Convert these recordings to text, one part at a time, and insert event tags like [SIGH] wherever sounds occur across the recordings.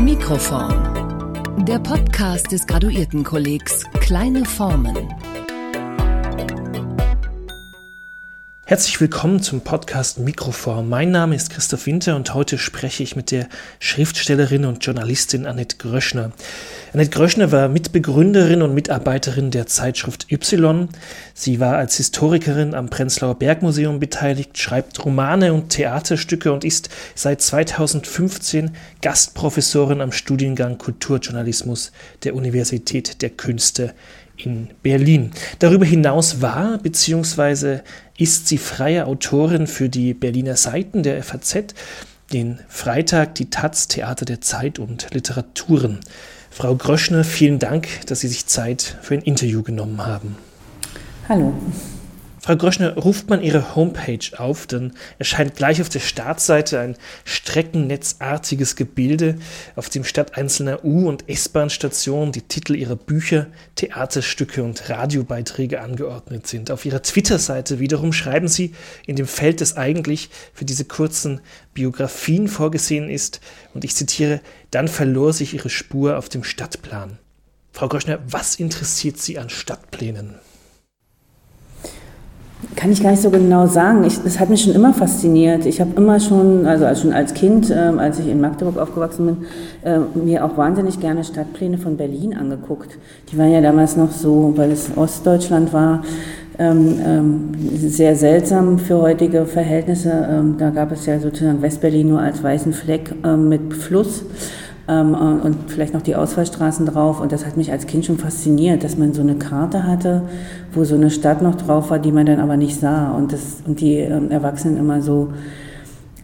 Mikroform. Der Podcast des Graduiertenkollegs Kleine Formen. Herzlich willkommen zum Podcast Mikroform. Mein Name ist Christoph Winter und heute spreche ich mit der Schriftstellerin und Journalistin Annette Gröschner. Annette Gröschner war Mitbegründerin und Mitarbeiterin der Zeitschrift Y. Sie war als Historikerin am Prenzlauer Bergmuseum beteiligt, schreibt Romane und Theaterstücke und ist seit 2015 Gastprofessorin am Studiengang Kulturjournalismus der Universität der Künste in Berlin. Darüber hinaus war bzw. ist sie freie Autorin für die Berliner Seiten der FAZ, den Freitag, die Taz, Theater der Zeit und Literaturen. Frau Gröschner, vielen Dank, dass Sie sich Zeit für ein Interview genommen haben. Hallo. Frau Groschner, ruft man Ihre Homepage auf, dann erscheint gleich auf der Startseite ein streckennetzartiges Gebilde, auf dem statt einzelner U- und S-Bahn-Stationen die Titel Ihrer Bücher, Theaterstücke und Radiobeiträge angeordnet sind. Auf Ihrer Twitter-Seite wiederum schreiben Sie in dem Feld, das eigentlich für diese kurzen Biografien vorgesehen ist, und ich zitiere, dann verlor sich Ihre Spur auf dem Stadtplan. Frau Groschner, was interessiert Sie an Stadtplänen? Kann ich gar nicht so genau sagen. Ich, das hat mich schon immer fasziniert. Ich habe immer schon, also schon als Kind, äh, als ich in Magdeburg aufgewachsen bin, äh, mir auch wahnsinnig gerne Stadtpläne von Berlin angeguckt. Die waren ja damals noch so, weil es Ostdeutschland war, ähm, ähm, sehr seltsam für heutige Verhältnisse. Ähm, da gab es ja sozusagen Westberlin nur als weißen Fleck ähm, mit Fluss ähm, äh, und vielleicht noch die Ausfallstraßen drauf. Und das hat mich als Kind schon fasziniert, dass man so eine Karte hatte, wo so eine Stadt noch drauf war, die man dann aber nicht sah. Und, das, und die ähm, Erwachsenen immer so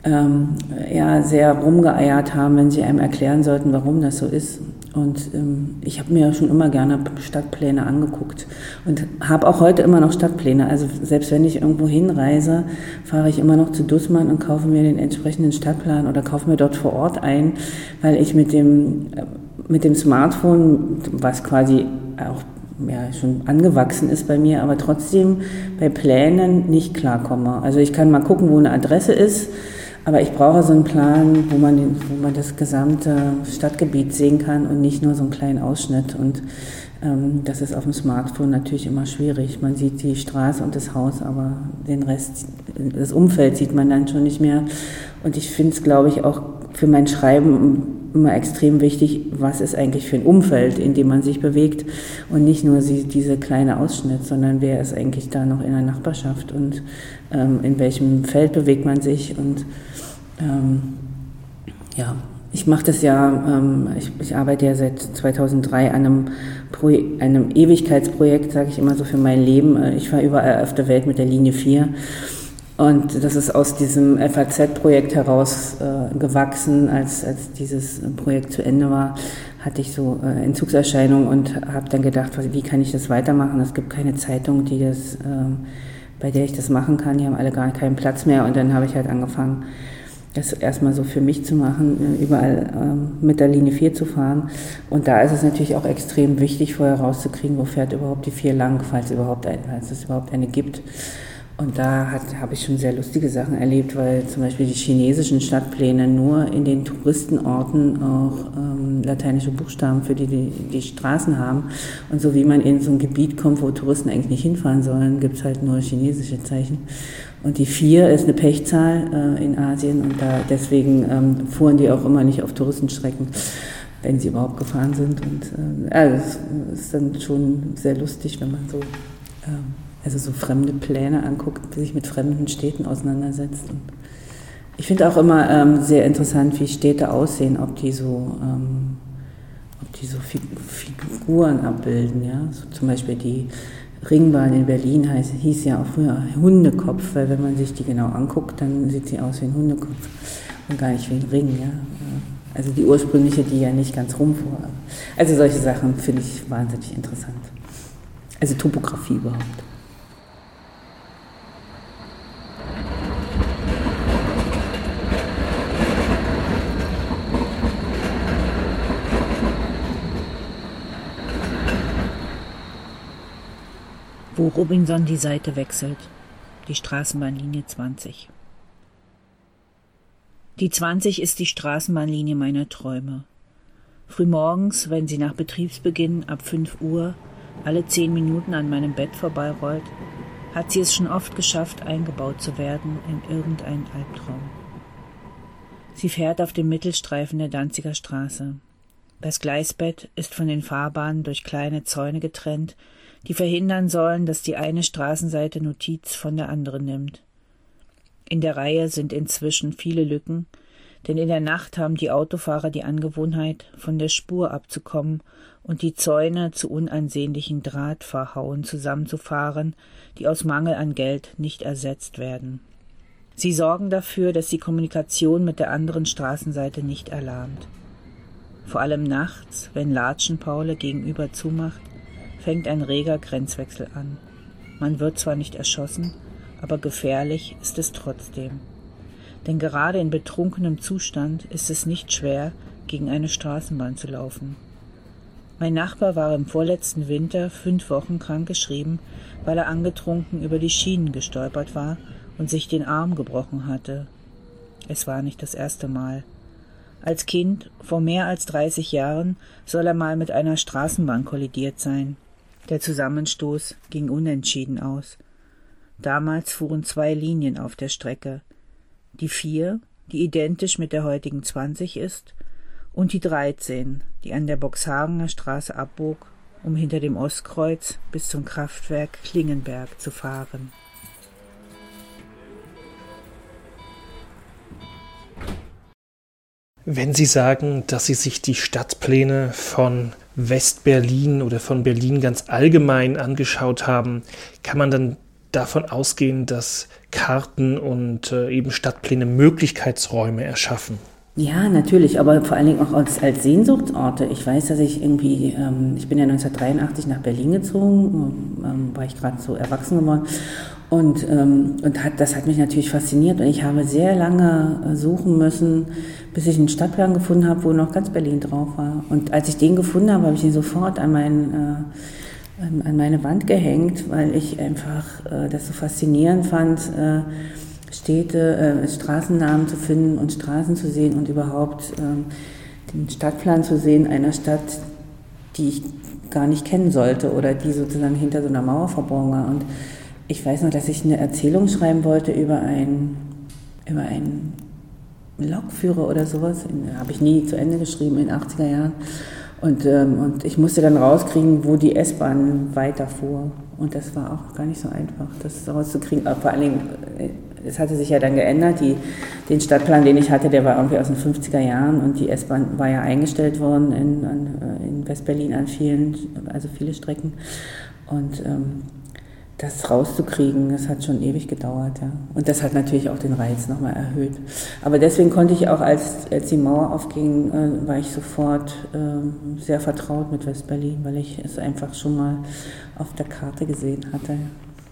ähm, ja, sehr rumgeeiert haben, wenn sie einem erklären sollten, warum das so ist. Und ähm, ich habe mir schon immer gerne Stadtpläne angeguckt und habe auch heute immer noch Stadtpläne. Also selbst wenn ich irgendwo hinreise, fahre ich immer noch zu Dussmann und kaufe mir den entsprechenden Stadtplan oder kaufe mir dort vor Ort ein, weil ich mit dem, äh, mit dem Smartphone, was quasi auch ja, schon angewachsen ist bei mir, aber trotzdem bei Plänen nicht klarkomme. Also ich kann mal gucken, wo eine Adresse ist aber ich brauche so einen Plan, wo man, wo man das gesamte Stadtgebiet sehen kann und nicht nur so einen kleinen Ausschnitt. Und ähm, das ist auf dem Smartphone natürlich immer schwierig. Man sieht die Straße und das Haus, aber den Rest, das Umfeld sieht man dann schon nicht mehr. Und ich finde es, glaube ich, auch für mein Schreiben immer extrem wichtig, was ist eigentlich für ein Umfeld, in dem man sich bewegt und nicht nur diese kleine Ausschnitt, sondern wer ist eigentlich da noch in der Nachbarschaft und ähm, in welchem Feld bewegt man sich und ähm, ja, ich mache das ja, ähm, ich, ich, arbeite ja seit 2003 an einem, Pro einem Ewigkeitsprojekt, sage ich immer so für mein Leben. Äh, ich fahre überall auf der Welt mit der Linie 4 und das ist aus diesem FAZ-Projekt heraus äh, gewachsen. Als, als dieses Projekt zu Ende war, hatte ich so äh, Entzugserscheinungen und habe dann gedacht, wie kann ich das weitermachen? Es gibt keine Zeitung, die das, äh, bei der ich das machen kann. Die haben alle gar keinen Platz mehr. Und dann habe ich halt angefangen, das erstmal so für mich zu machen, äh, überall ähm, mit der Linie 4 zu fahren. Und da ist es natürlich auch extrem wichtig, vorher rauszukriegen, wo fährt überhaupt die 4 lang, falls, überhaupt ein, falls es überhaupt eine gibt. Und da habe ich schon sehr lustige Sachen erlebt, weil zum Beispiel die chinesischen Stadtpläne nur in den Touristenorten auch ähm, lateinische Buchstaben für die, die, die Straßen haben. Und so wie man in so ein Gebiet kommt, wo Touristen eigentlich nicht hinfahren sollen, gibt es halt nur chinesische Zeichen. Und die vier ist eine Pechzahl äh, in Asien und da deswegen ähm, fuhren die auch immer nicht auf Touristenstrecken, wenn sie überhaupt gefahren sind. Und äh, ja, das ist dann schon sehr lustig, wenn man so ähm, also so fremde Pläne anguckt, sich mit fremden Städten auseinandersetzt. Und ich finde auch immer ähm, sehr interessant, wie Städte aussehen, ob die so, ähm, ob die so Figuren abbilden. Ja? So zum Beispiel die Ringbahn in Berlin heißt, hieß ja auch früher Hundekopf, weil wenn man sich die genau anguckt, dann sieht sie aus wie ein Hundekopf und gar nicht wie ein Ring. Ja? Also die ursprüngliche, die ja nicht ganz rumfuhr. Also solche Sachen finde ich wahnsinnig interessant. Also Topografie überhaupt. Robinson die Seite wechselt, die Straßenbahnlinie 20. Die 20 ist die Straßenbahnlinie meiner Träume. Frühmorgens, wenn sie nach Betriebsbeginn ab 5 Uhr alle zehn Minuten an meinem Bett vorbeirollt, hat sie es schon oft geschafft, eingebaut zu werden in irgendeinen Albtraum. Sie fährt auf dem Mittelstreifen der Danziger Straße. Das Gleisbett ist von den Fahrbahnen durch kleine Zäune getrennt, die verhindern sollen, dass die eine Straßenseite Notiz von der anderen nimmt. In der Reihe sind inzwischen viele Lücken, denn in der Nacht haben die Autofahrer die Angewohnheit, von der Spur abzukommen und die Zäune zu unansehnlichen Drahtverhauen zusammenzufahren, die aus Mangel an Geld nicht ersetzt werden. Sie sorgen dafür, dass die Kommunikation mit der anderen Straßenseite nicht erlahmt. Vor allem nachts, wenn Latschenpaule gegenüber zumacht, fängt ein reger Grenzwechsel an. Man wird zwar nicht erschossen, aber gefährlich ist es trotzdem. Denn gerade in betrunkenem Zustand ist es nicht schwer, gegen eine Straßenbahn zu laufen. Mein Nachbar war im vorletzten Winter fünf Wochen krankgeschrieben, weil er angetrunken über die Schienen gestolpert war und sich den Arm gebrochen hatte. Es war nicht das erste Mal. Als Kind, vor mehr als dreißig Jahren, soll er mal mit einer Straßenbahn kollidiert sein. Der Zusammenstoß ging unentschieden aus. Damals fuhren zwei Linien auf der Strecke. Die vier, die identisch mit der heutigen zwanzig ist, und die 13, die an der Boxhagener Straße abbog, um hinter dem Ostkreuz bis zum Kraftwerk Klingenberg zu fahren. Wenn Sie sagen, dass Sie sich die Stadtpläne von Westberlin oder von Berlin ganz allgemein angeschaut haben, kann man dann davon ausgehen, dass Karten und äh, eben Stadtpläne Möglichkeitsräume erschaffen? Ja, natürlich, aber vor allen Dingen auch als, als Sehnsuchtsorte. Ich weiß, dass ich irgendwie, ähm, ich bin ja 1983 nach Berlin gezogen, ähm, war ich gerade so erwachsen geworden und, ähm, und hat, das hat mich natürlich fasziniert und ich habe sehr lange äh, suchen müssen, bis ich einen Stadtplan gefunden habe, wo noch ganz Berlin drauf war. Und als ich den gefunden habe, habe ich ihn sofort an meinen äh, an meine Wand gehängt, weil ich einfach äh, das so faszinierend fand. Äh, Städte, äh, Straßennamen zu finden und Straßen zu sehen und überhaupt äh, den Stadtplan zu sehen einer Stadt, die ich gar nicht kennen sollte oder die sozusagen hinter so einer Mauer verborgen war. Und ich weiß noch, dass ich eine Erzählung schreiben wollte über ein über einen Lokführer oder sowas. Habe ich nie zu Ende geschrieben in den 80er Jahren. Und, ähm, und ich musste dann rauskriegen, wo die S-Bahn weiterfuhr. Und das war auch gar nicht so einfach, das rauszukriegen. Vor allen Dingen es hatte sich ja dann geändert. Die, den Stadtplan, den ich hatte, der war irgendwie aus den 50er Jahren und die S-Bahn war ja eingestellt worden in, an, äh, in Westberlin an vielen, also viele Strecken. Und ähm, das rauszukriegen, das hat schon ewig gedauert. Ja. Und das hat natürlich auch den Reiz nochmal erhöht. Aber deswegen konnte ich auch, als, als die Mauer aufging, äh, war ich sofort äh, sehr vertraut mit Westberlin, weil ich es einfach schon mal auf der Karte gesehen hatte.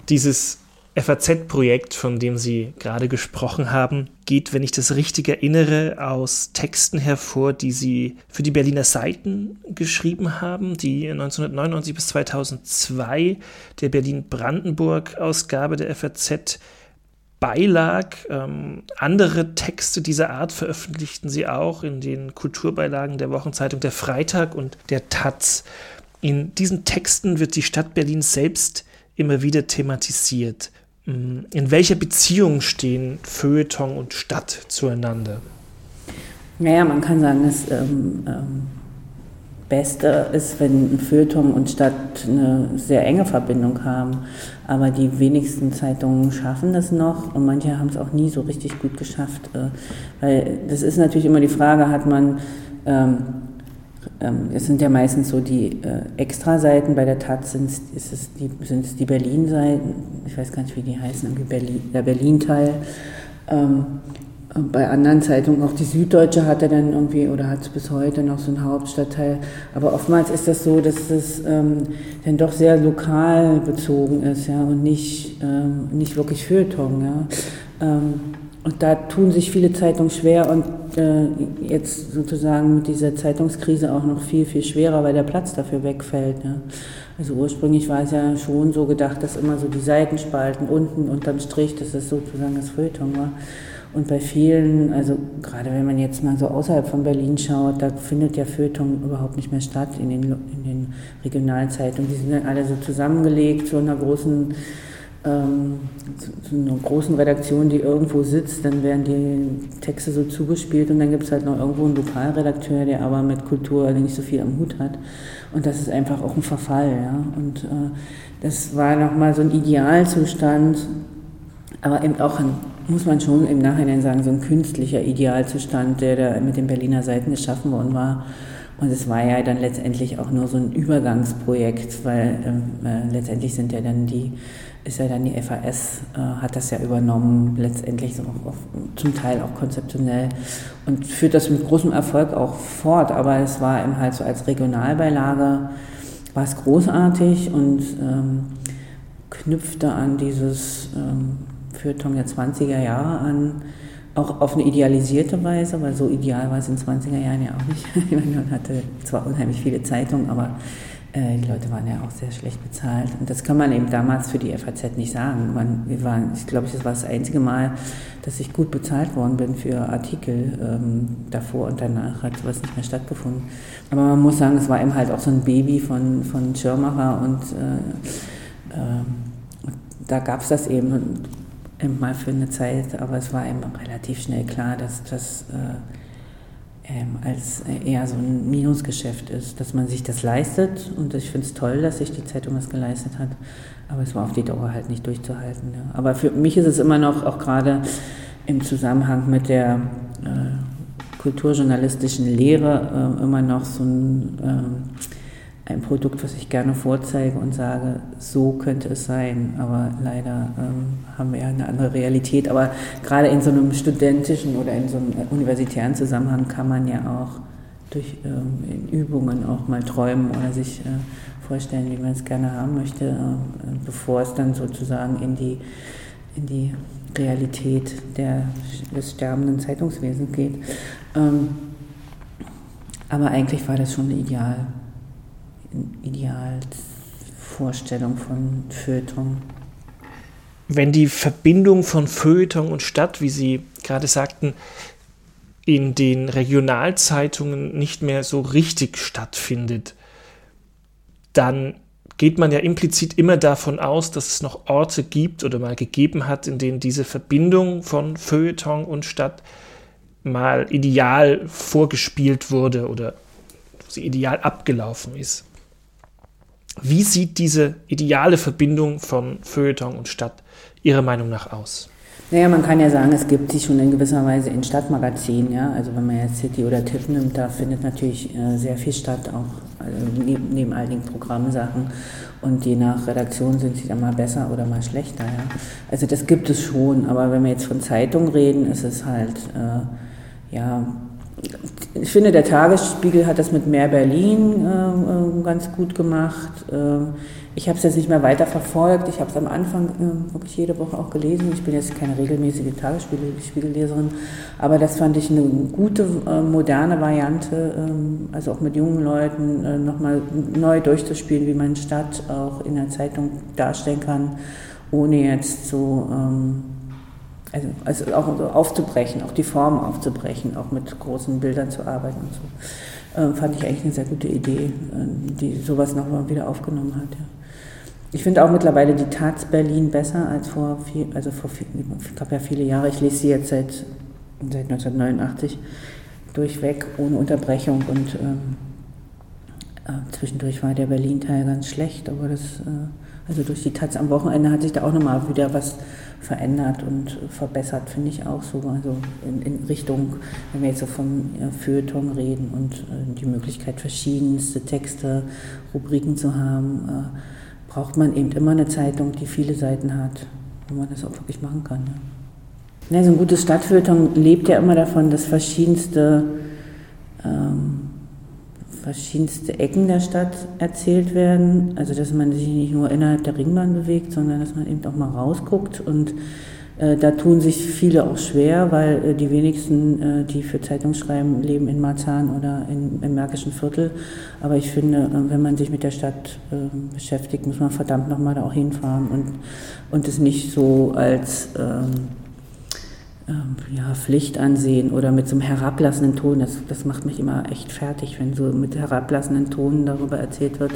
Dieses FAZ-Projekt, von dem Sie gerade gesprochen haben, geht, wenn ich das richtig erinnere, aus Texten hervor, die Sie für die Berliner Seiten geschrieben haben, die 1999 bis 2002 der Berlin-Brandenburg-Ausgabe der FAZ beilag. Ähm, andere Texte dieser Art veröffentlichten Sie auch in den Kulturbeilagen der Wochenzeitung Der Freitag und der Taz. In diesen Texten wird die Stadt Berlin selbst immer wieder thematisiert. Mm, in welcher Beziehung stehen Feuilleton und Stadt zueinander? Naja, man kann sagen, das ähm, ähm, Beste ist, wenn Feuilleton und Stadt eine sehr enge Verbindung haben. Aber die wenigsten Zeitungen schaffen das noch und manche haben es auch nie so richtig gut geschafft. Äh, weil das ist natürlich immer die Frage, hat man ähm, es sind ja meistens so die äh, Extra-Seiten, bei der Taz sind es die, die Berlin-Seiten, ich weiß gar nicht, wie die heißen, Berlin, der Berlin-Teil. Ähm, bei anderen Zeitungen, auch die Süddeutsche hat er dann irgendwie oder hat bis heute noch so einen Hauptstadtteil. Aber oftmals ist das so, dass es ähm, dann doch sehr lokal bezogen ist, ja, und nicht, ähm, nicht wirklich Feuilleton, ja. Ähm, und da tun sich viele Zeitungen schwer und äh, jetzt sozusagen mit dieser Zeitungskrise auch noch viel, viel schwerer, weil der Platz dafür wegfällt. Ne? Also ursprünglich war es ja schon so gedacht, dass immer so die Seitenspalten unten unterm Strich, dass das sozusagen das Feuilleton war. Und bei vielen, also gerade wenn man jetzt mal so außerhalb von Berlin schaut, da findet der Feuilleton überhaupt nicht mehr statt in den, in den Regionalzeitungen. Die sind dann alle so zusammengelegt zu einer großen ähm, zu, einer großen Redaktion, die irgendwo sitzt, dann werden die Texte so zugespielt und dann gibt es halt noch irgendwo einen Lokalredakteur, der aber mit Kultur nicht so viel am Hut hat. Und das ist einfach auch ein Verfall. Ja? Und äh, das war nochmal so ein Idealzustand, aber eben auch ein, muss man schon im Nachhinein sagen, so ein künstlicher Idealzustand, der da mit den Berliner Seiten geschaffen worden war. Und es war ja dann letztendlich auch nur so ein Übergangsprojekt, weil ähm, äh, letztendlich sind ja dann die ist ja dann die FAS, äh, hat das ja übernommen, letztendlich so auch, zum Teil auch konzeptionell und führt das mit großem Erfolg auch fort. Aber es war eben halt so als Regionalbeilage, war es großartig und ähm, knüpfte an dieses ähm, Feuilleton der 20er Jahre an, auch auf eine idealisierte Weise, weil so ideal war es in den 20er Jahren ja auch nicht. [LAUGHS] Man hatte zwar unheimlich viele Zeitungen, aber die Leute waren ja auch sehr schlecht bezahlt. Und das kann man eben damals für die FAZ nicht sagen. Man, wir waren, ich glaube, das war das einzige Mal, dass ich gut bezahlt worden bin für Artikel. Ähm, davor und danach hat sowas nicht mehr stattgefunden. Aber man muss sagen, es war eben halt auch so ein Baby von, von Schirmacher und äh, äh, da gab es das eben, eben mal für eine Zeit, aber es war eben relativ schnell klar, dass das äh, ähm, als eher so ein Minusgeschäft ist, dass man sich das leistet und ich finde es toll, dass sich die Zeitung das geleistet hat, aber es war auf die Dauer halt nicht durchzuhalten. Ja. Aber für mich ist es immer noch, auch gerade im Zusammenhang mit der äh, kulturjournalistischen Lehre, äh, immer noch so ein äh, ein Produkt, was ich gerne vorzeige und sage, so könnte es sein. Aber leider ähm, haben wir ja eine andere Realität. Aber gerade in so einem studentischen oder in so einem universitären Zusammenhang kann man ja auch durch ähm, Übungen auch mal träumen oder sich äh, vorstellen, wie man es gerne haben möchte, äh, bevor es dann sozusagen in die, in die Realität der, des sterbenden Zeitungswesens geht. Ähm, aber eigentlich war das schon ideal. Idealvorstellung von Feuilleton. Wenn die Verbindung von Feuilleton und Stadt, wie Sie gerade sagten, in den Regionalzeitungen nicht mehr so richtig stattfindet, dann geht man ja implizit immer davon aus, dass es noch Orte gibt oder mal gegeben hat, in denen diese Verbindung von Feuilleton und Stadt mal ideal vorgespielt wurde oder sie ideal abgelaufen ist. Wie sieht diese ideale Verbindung von Feuilleton und Stadt Ihrer Meinung nach aus? Naja, man kann ja sagen, es gibt sie schon in gewisser Weise in Stadtmagazinen. Ja? Also wenn man jetzt City oder Tipp nimmt, da findet natürlich äh, sehr viel statt, auch also neben, neben all den Programmsachen. Und je nach Redaktion sind sie dann mal besser oder mal schlechter. Ja? Also das gibt es schon, aber wenn wir jetzt von Zeitungen reden, ist es halt, äh, ja, ich finde, der Tagesspiegel hat das mit Mehr Berlin äh, äh ganz gut gemacht. Äh, ich habe es jetzt nicht mehr weiter verfolgt. Ich habe es am Anfang äh, wirklich jede Woche auch gelesen. Ich bin jetzt keine regelmäßige Tagesspiegelleserin, aber das fand ich eine gute, äh, moderne Variante, ähm, also auch mit jungen Leuten äh, nochmal neu durchzuspielen, wie man Stadt auch in der Zeitung darstellen kann, ohne jetzt so... Ähm, also, also auch so aufzubrechen, auch die Form aufzubrechen, auch mit großen Bildern zu arbeiten und so. Ähm, fand ich eigentlich eine sehr gute Idee, äh, die sowas nochmal wieder aufgenommen hat. Ja. Ich finde auch mittlerweile die Taz Berlin besser als vor viel, also vor viel, ich glaube ja viele Jahre. Ich lese sie jetzt seit, seit 1989 durchweg, ohne Unterbrechung und ähm, äh, zwischendurch war der Berlin-Teil ganz schlecht, aber das, äh, also durch die Taz am Wochenende hat sich da auch nochmal wieder was verändert und verbessert, finde ich auch so. Also in, in, Richtung, wenn wir jetzt so vom ja, Feuilleton reden und äh, die Möglichkeit, verschiedenste Texte, Rubriken zu haben, äh, braucht man eben immer eine Zeitung, die viele Seiten hat, wo man das auch wirklich machen kann. Ja. Ja, so ein gutes Stadtfeuilleton lebt ja immer davon, dass verschiedenste ähm, verschiedenste Ecken der Stadt erzählt werden. Also dass man sich nicht nur innerhalb der Ringbahn bewegt, sondern dass man eben auch mal rausguckt. Und äh, da tun sich viele auch schwer, weil äh, die wenigsten, äh, die für Zeitung schreiben, leben in Marzahn oder in, im Märkischen Viertel. Aber ich finde, äh, wenn man sich mit der Stadt äh, beschäftigt, muss man verdammt nochmal da auch hinfahren und, und es nicht so als... Ähm, ähm, ja, Pflicht ansehen oder mit so einem herablassenden Ton. Das, das macht mich immer echt fertig, wenn so mit herablassenden Tonen darüber erzählt wird,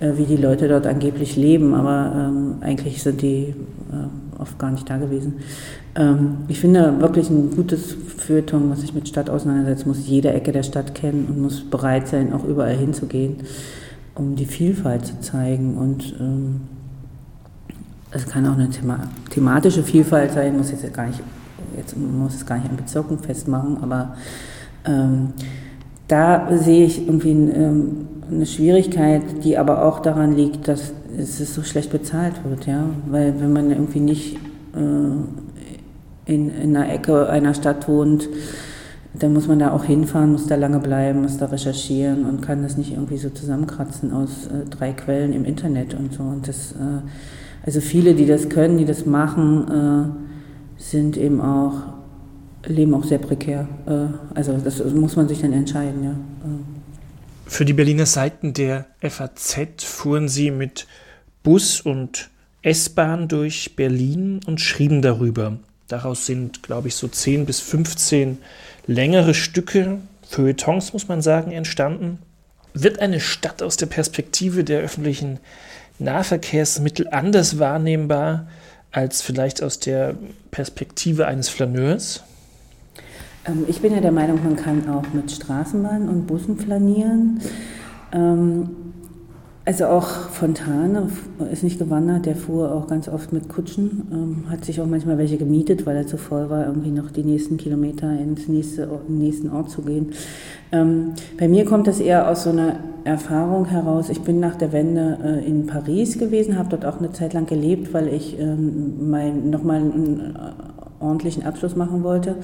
äh, wie die Leute dort angeblich leben, aber ähm, eigentlich sind die äh, oft gar nicht da gewesen. Ähm, ich finde wirklich ein gutes Feuilleton, was sich mit Stadt auseinandersetzt, muss jede Ecke der Stadt kennen und muss bereit sein, auch überall hinzugehen, um die Vielfalt zu zeigen und ähm, es kann auch eine thema thematische Vielfalt sein, muss jetzt gar nicht jetzt muss es gar nicht an Bezirken festmachen, aber ähm, da sehe ich irgendwie ähm, eine Schwierigkeit, die aber auch daran liegt, dass es so schlecht bezahlt wird, ja, weil wenn man irgendwie nicht äh, in, in einer Ecke einer Stadt wohnt, dann muss man da auch hinfahren, muss da lange bleiben, muss da recherchieren und kann das nicht irgendwie so zusammenkratzen aus äh, drei Quellen im Internet und so. Und das, äh, also viele, die das können, die das machen, äh, sind eben auch, leben auch sehr prekär. Äh, also das muss man sich dann entscheiden, ja. Für die Berliner Seiten der FAZ fuhren sie mit Bus und S-Bahn durch Berlin und schrieben darüber. Daraus sind, glaube ich, so 10 bis 15 längere Stücke, Feuilletons muss man sagen, entstanden. Wird eine Stadt aus der Perspektive der öffentlichen Nahverkehrsmittel anders wahrnehmbar als vielleicht aus der Perspektive eines Flaneurs? Ähm, ich bin ja der Meinung, man kann auch mit Straßenbahnen und Bussen flanieren. Ähm, also auch Fontane ist nicht gewandert, der fuhr auch ganz oft mit Kutschen, ähm, hat sich auch manchmal welche gemietet, weil er zu voll war, irgendwie noch die nächsten Kilometer ins nächste, in den nächsten Ort zu gehen. Ähm, bei mir kommt das eher aus so einer Erfahrung heraus. Ich bin nach der Wende äh, in Paris gewesen, habe dort auch eine Zeit lang gelebt, weil ich ähm, mein, nochmal einen äh, ordentlichen Abschluss machen wollte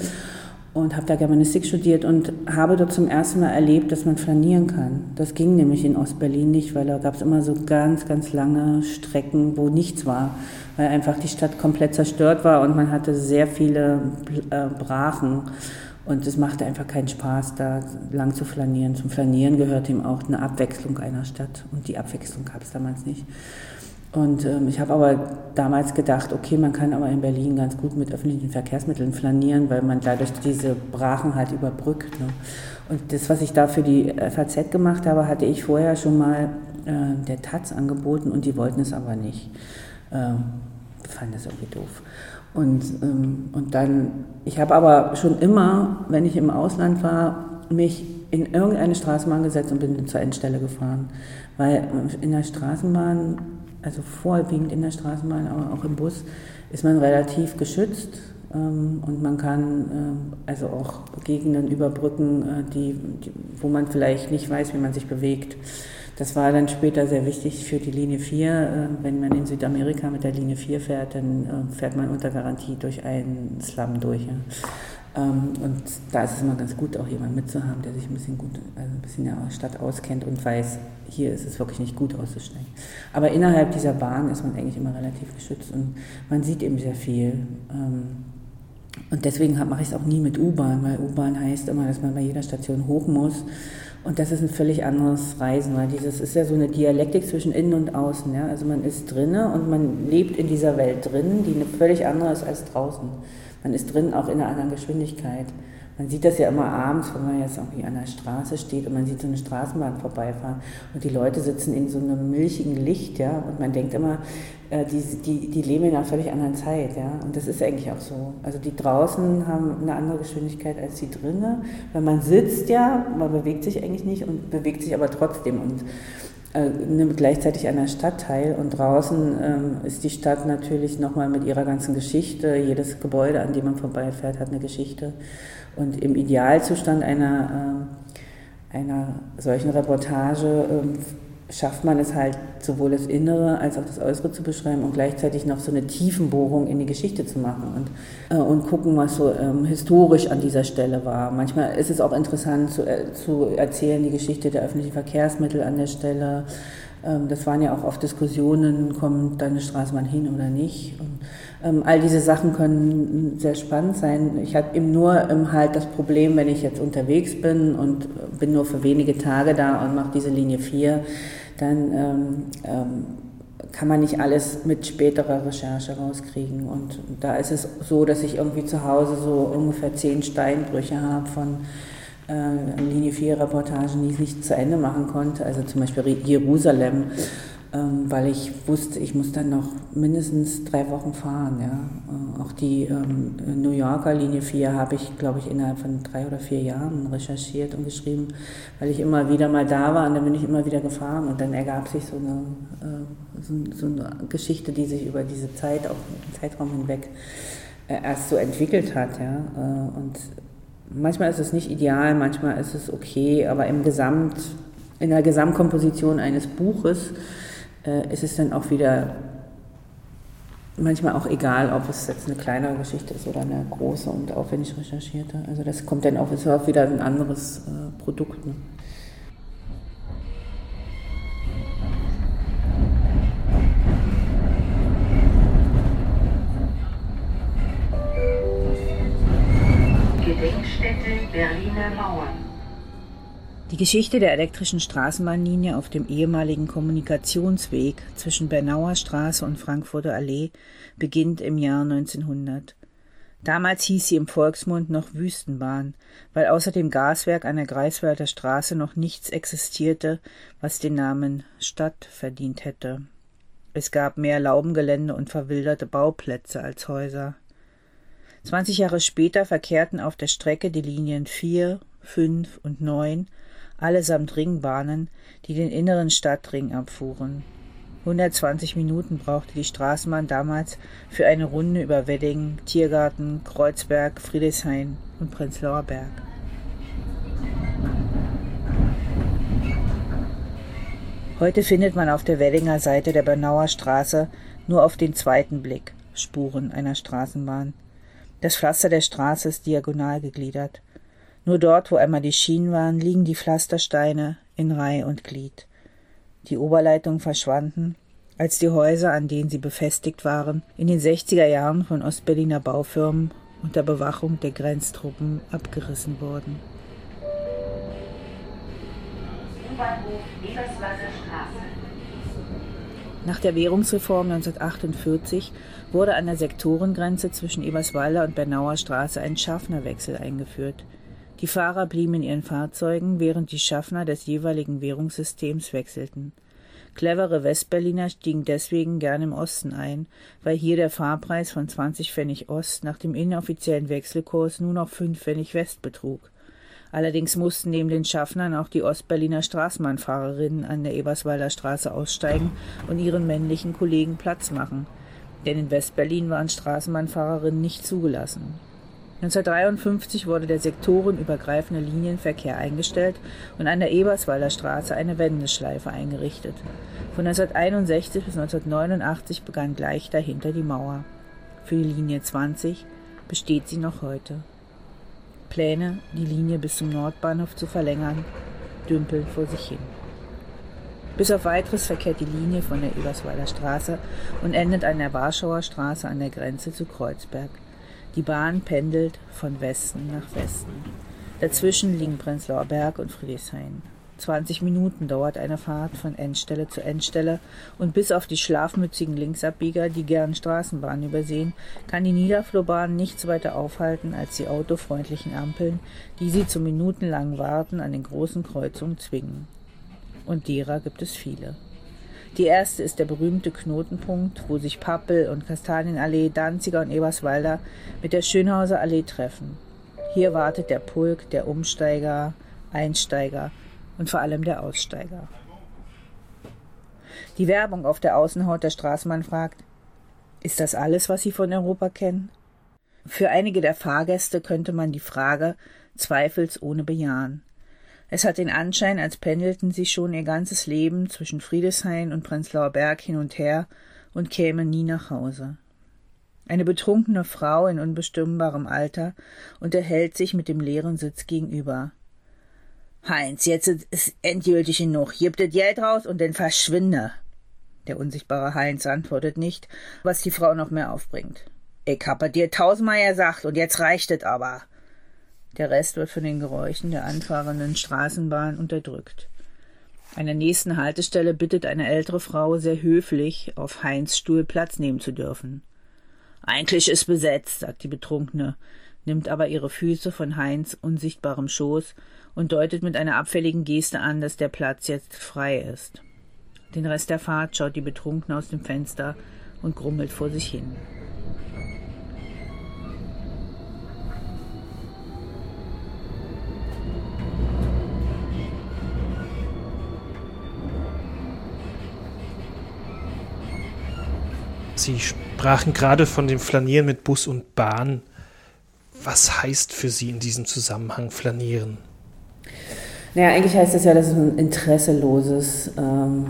und habe da Germanistik studiert und habe dort zum ersten Mal erlebt, dass man flanieren kann. Das ging nämlich in Ostberlin nicht, weil da gab es immer so ganz, ganz lange Strecken, wo nichts war, weil einfach die Stadt komplett zerstört war und man hatte sehr viele äh, Brachen. Und es machte einfach keinen Spaß, da lang zu flanieren. Zum Flanieren gehört eben auch eine Abwechslung einer Stadt. Und die Abwechslung gab es damals nicht. Und ähm, ich habe aber damals gedacht, okay, man kann aber in Berlin ganz gut mit öffentlichen Verkehrsmitteln flanieren, weil man dadurch diese Brachen halt überbrückt. Ne? Und das, was ich da für die FAZ gemacht habe, hatte ich vorher schon mal äh, der Taz angeboten und die wollten es aber nicht. Ähm, fanden das irgendwie doof. Und, ähm, und dann, ich habe aber schon immer, wenn ich im Ausland war, mich in irgendeine Straßenbahn gesetzt und bin zur Endstelle gefahren. Weil in der Straßenbahn also vorwiegend in der Straßenbahn, aber auch im Bus, ist man relativ geschützt ähm, und man kann ähm, also auch Gegenden überbrücken, äh, die, die, wo man vielleicht nicht weiß, wie man sich bewegt. Das war dann später sehr wichtig für die Linie 4. Äh, wenn man in Südamerika mit der Linie 4 fährt, dann äh, fährt man unter Garantie durch einen Slum durch. Ähm, und da ist es immer ganz gut, auch jemanden mitzuhaben, der sich ein bisschen gut, also ein bisschen in der Stadt auskennt und weiß, hier ist es wirklich nicht gut auszusteigen. Aber innerhalb dieser Bahn ist man eigentlich immer relativ geschützt und man sieht eben sehr viel. Ähm, und deswegen mache ich es auch nie mit U-Bahn, weil U-Bahn heißt immer, dass man bei jeder Station hoch muss. Und das ist ein völlig anderes Reisen, weil dieses ist ja so eine Dialektik zwischen innen und außen. Ja? Also man ist drinnen und man lebt in dieser Welt drin, die eine völlig andere ist als draußen man ist drin auch in einer anderen Geschwindigkeit. Man sieht das ja immer abends, wenn man jetzt irgendwie an der Straße steht und man sieht so eine Straßenbahn vorbeifahren und die Leute sitzen in so einem milchigen Licht, ja, und man denkt immer, äh, die, die, die leben in einer völlig anderen Zeit, ja, und das ist eigentlich auch so. Also die draußen haben eine andere Geschwindigkeit als die drinnen, weil man sitzt ja, man bewegt sich eigentlich nicht und bewegt sich aber trotzdem und äh, nimmt gleichzeitig an der Stadt teil und draußen ähm, ist die Stadt natürlich nochmal mit ihrer ganzen Geschichte. Jedes Gebäude, an dem man vorbeifährt, hat eine Geschichte. Und im Idealzustand einer, äh, einer solchen Reportage äh, schafft man es halt, sowohl das Innere als auch das Äußere zu beschreiben und gleichzeitig noch so eine Tiefenbohrung in die Geschichte zu machen und, äh, und gucken, was so ähm, historisch an dieser Stelle war. Manchmal ist es auch interessant zu, äh, zu erzählen, die Geschichte der öffentlichen Verkehrsmittel an der Stelle. Ähm, das waren ja auch oft Diskussionen, kommt deine Straßenbahn hin oder nicht. Und, ähm, all diese Sachen können sehr spannend sein. Ich habe eben nur ähm, halt das Problem, wenn ich jetzt unterwegs bin und bin nur für wenige Tage da und mache diese Linie 4, dann ähm, ähm, kann man nicht alles mit späterer Recherche rauskriegen. Und da ist es so, dass ich irgendwie zu Hause so ungefähr zehn Steinbrüche habe von äh, Linie 4 Reportagen, die ich nicht zu Ende machen konnte. Also zum Beispiel Jerusalem ähm, weil ich wusste, ich muss dann noch mindestens drei Wochen fahren. Ja. Äh, auch die ähm, New Yorker Linie 4 habe ich, glaube ich, innerhalb von drei oder vier Jahren recherchiert und geschrieben, weil ich immer wieder mal da war und dann bin ich immer wieder gefahren und dann ergab sich so eine, äh, so, so eine Geschichte, die sich über diese Zeit, auch den Zeitraum hinweg, äh, erst so entwickelt hat. Ja. Äh, und manchmal ist es nicht ideal, manchmal ist es okay, aber im Gesamt, in der Gesamtkomposition eines Buches äh, ist es dann auch wieder manchmal auch egal, ob es jetzt eine kleinere Geschichte ist oder eine große und aufwendig recherchierte. Also das kommt dann auch, ist auch wieder ein anderes äh, Produkt. Ne? Gedenkstätte Berliner Mauern. Die Geschichte der elektrischen Straßenbahnlinie auf dem ehemaligen Kommunikationsweg zwischen Bernauer Straße und Frankfurter Allee beginnt im Jahr 1900. Damals hieß sie im Volksmund noch Wüstenbahn, weil außer dem Gaswerk an der Greifswalder Straße noch nichts existierte, was den Namen Stadt verdient hätte. Es gab mehr Laubengelände und verwilderte Bauplätze als Häuser. Zwanzig Jahre später verkehrten auf der Strecke die Linien vier, fünf und neun allesamt Ringbahnen, die den inneren Stadtring abfuhren. 120 Minuten brauchte die Straßenbahn damals für eine Runde über Wedding, Tiergarten, Kreuzberg, Friedrichshain und Prenzlauer Berg. Heute findet man auf der Weddinger Seite der Bernauer Straße nur auf den zweiten Blick Spuren einer Straßenbahn. Das Pflaster der Straße ist diagonal gegliedert. Nur dort, wo einmal die Schienen waren, liegen die Pflastersteine in Reih und Glied. Die Oberleitungen verschwanden, als die Häuser, an denen sie befestigt waren, in den 60er Jahren von Ostberliner Baufirmen unter Bewachung der Grenztruppen abgerissen wurden. Nach der Währungsreform 1948 wurde an der Sektorengrenze zwischen Eberswalder und Bernauer Straße ein Schaffnerwechsel eingeführt – die Fahrer blieben in ihren Fahrzeugen, während die Schaffner des jeweiligen Währungssystems wechselten. Clevere Westberliner stiegen deswegen gern im Osten ein, weil hier der Fahrpreis von 20 Pfennig Ost nach dem inoffiziellen Wechselkurs nur noch 5 Pfennig West betrug. Allerdings mussten neben den Schaffnern auch die Ostberliner Straßenbahnfahrerinnen an der Eberswalder Straße aussteigen und ihren männlichen Kollegen Platz machen. Denn in Westberlin waren Straßenbahnfahrerinnen nicht zugelassen. 1953 wurde der sektorenübergreifende Linienverkehr eingestellt und an der Eberswalder Straße eine Wendeschleife eingerichtet. Von 1961 bis 1989 begann gleich dahinter die Mauer. Für die Linie 20 besteht sie noch heute. Pläne, die Linie bis zum Nordbahnhof zu verlängern, dümpeln vor sich hin. Bis auf weiteres verkehrt die Linie von der Eberswalder Straße und endet an der Warschauer Straße an der Grenze zu Kreuzberg. Die Bahn pendelt von Westen nach Westen. Dazwischen liegen Prenzlauer Berg und Friedrichshain. 20 Minuten dauert eine Fahrt von Endstelle zu Endstelle und bis auf die schlafmützigen Linksabbieger, die gern Straßenbahnen übersehen, kann die Niederflurbahn nichts weiter aufhalten als die autofreundlichen Ampeln, die sie zum minutenlangen Warten an den großen Kreuzungen zwingen. Und derer gibt es viele. Die erste ist der berühmte Knotenpunkt, wo sich Pappel und Kastanienallee, Danziger und Eberswalder mit der Schönhauser Allee treffen. Hier wartet der Pulk der Umsteiger, Einsteiger und vor allem der Aussteiger. Die Werbung auf der Außenhaut der Straßenbahn fragt, ist das alles, was Sie von Europa kennen? Für einige der Fahrgäste könnte man die Frage zweifelsohne bejahen. Es hat den Anschein, als pendelten sie schon ihr ganzes Leben zwischen Friedeshain und Prenzlauer Berg hin und her und kämen nie nach Hause. Eine betrunkene Frau in unbestimmbarem Alter unterhält sich mit dem leeren Sitz gegenüber. Heinz, jetzt ist endgültig genug. Gib das Geld raus und dann verschwinde. Der unsichtbare Heinz antwortet nicht, was die Frau noch mehr aufbringt. Ich habe dir tausendmal gesagt und jetzt reicht es aber. Der Rest wird von den Geräuschen der anfahrenden Straßenbahn unterdrückt. An der nächsten Haltestelle bittet eine ältere Frau sehr höflich, auf Heinz Stuhl Platz nehmen zu dürfen. Eigentlich ist besetzt, sagt die Betrunkene, nimmt aber ihre Füße von Heinz unsichtbarem Schoß und deutet mit einer abfälligen Geste an, dass der Platz jetzt frei ist. Den Rest der Fahrt schaut die Betrunkene aus dem Fenster und grummelt vor sich hin. Sie sprachen gerade von dem Flanieren mit Bus und Bahn. Was heißt für Sie in diesem Zusammenhang Flanieren? Naja, eigentlich heißt das ja, dass es ein interesseloses ähm,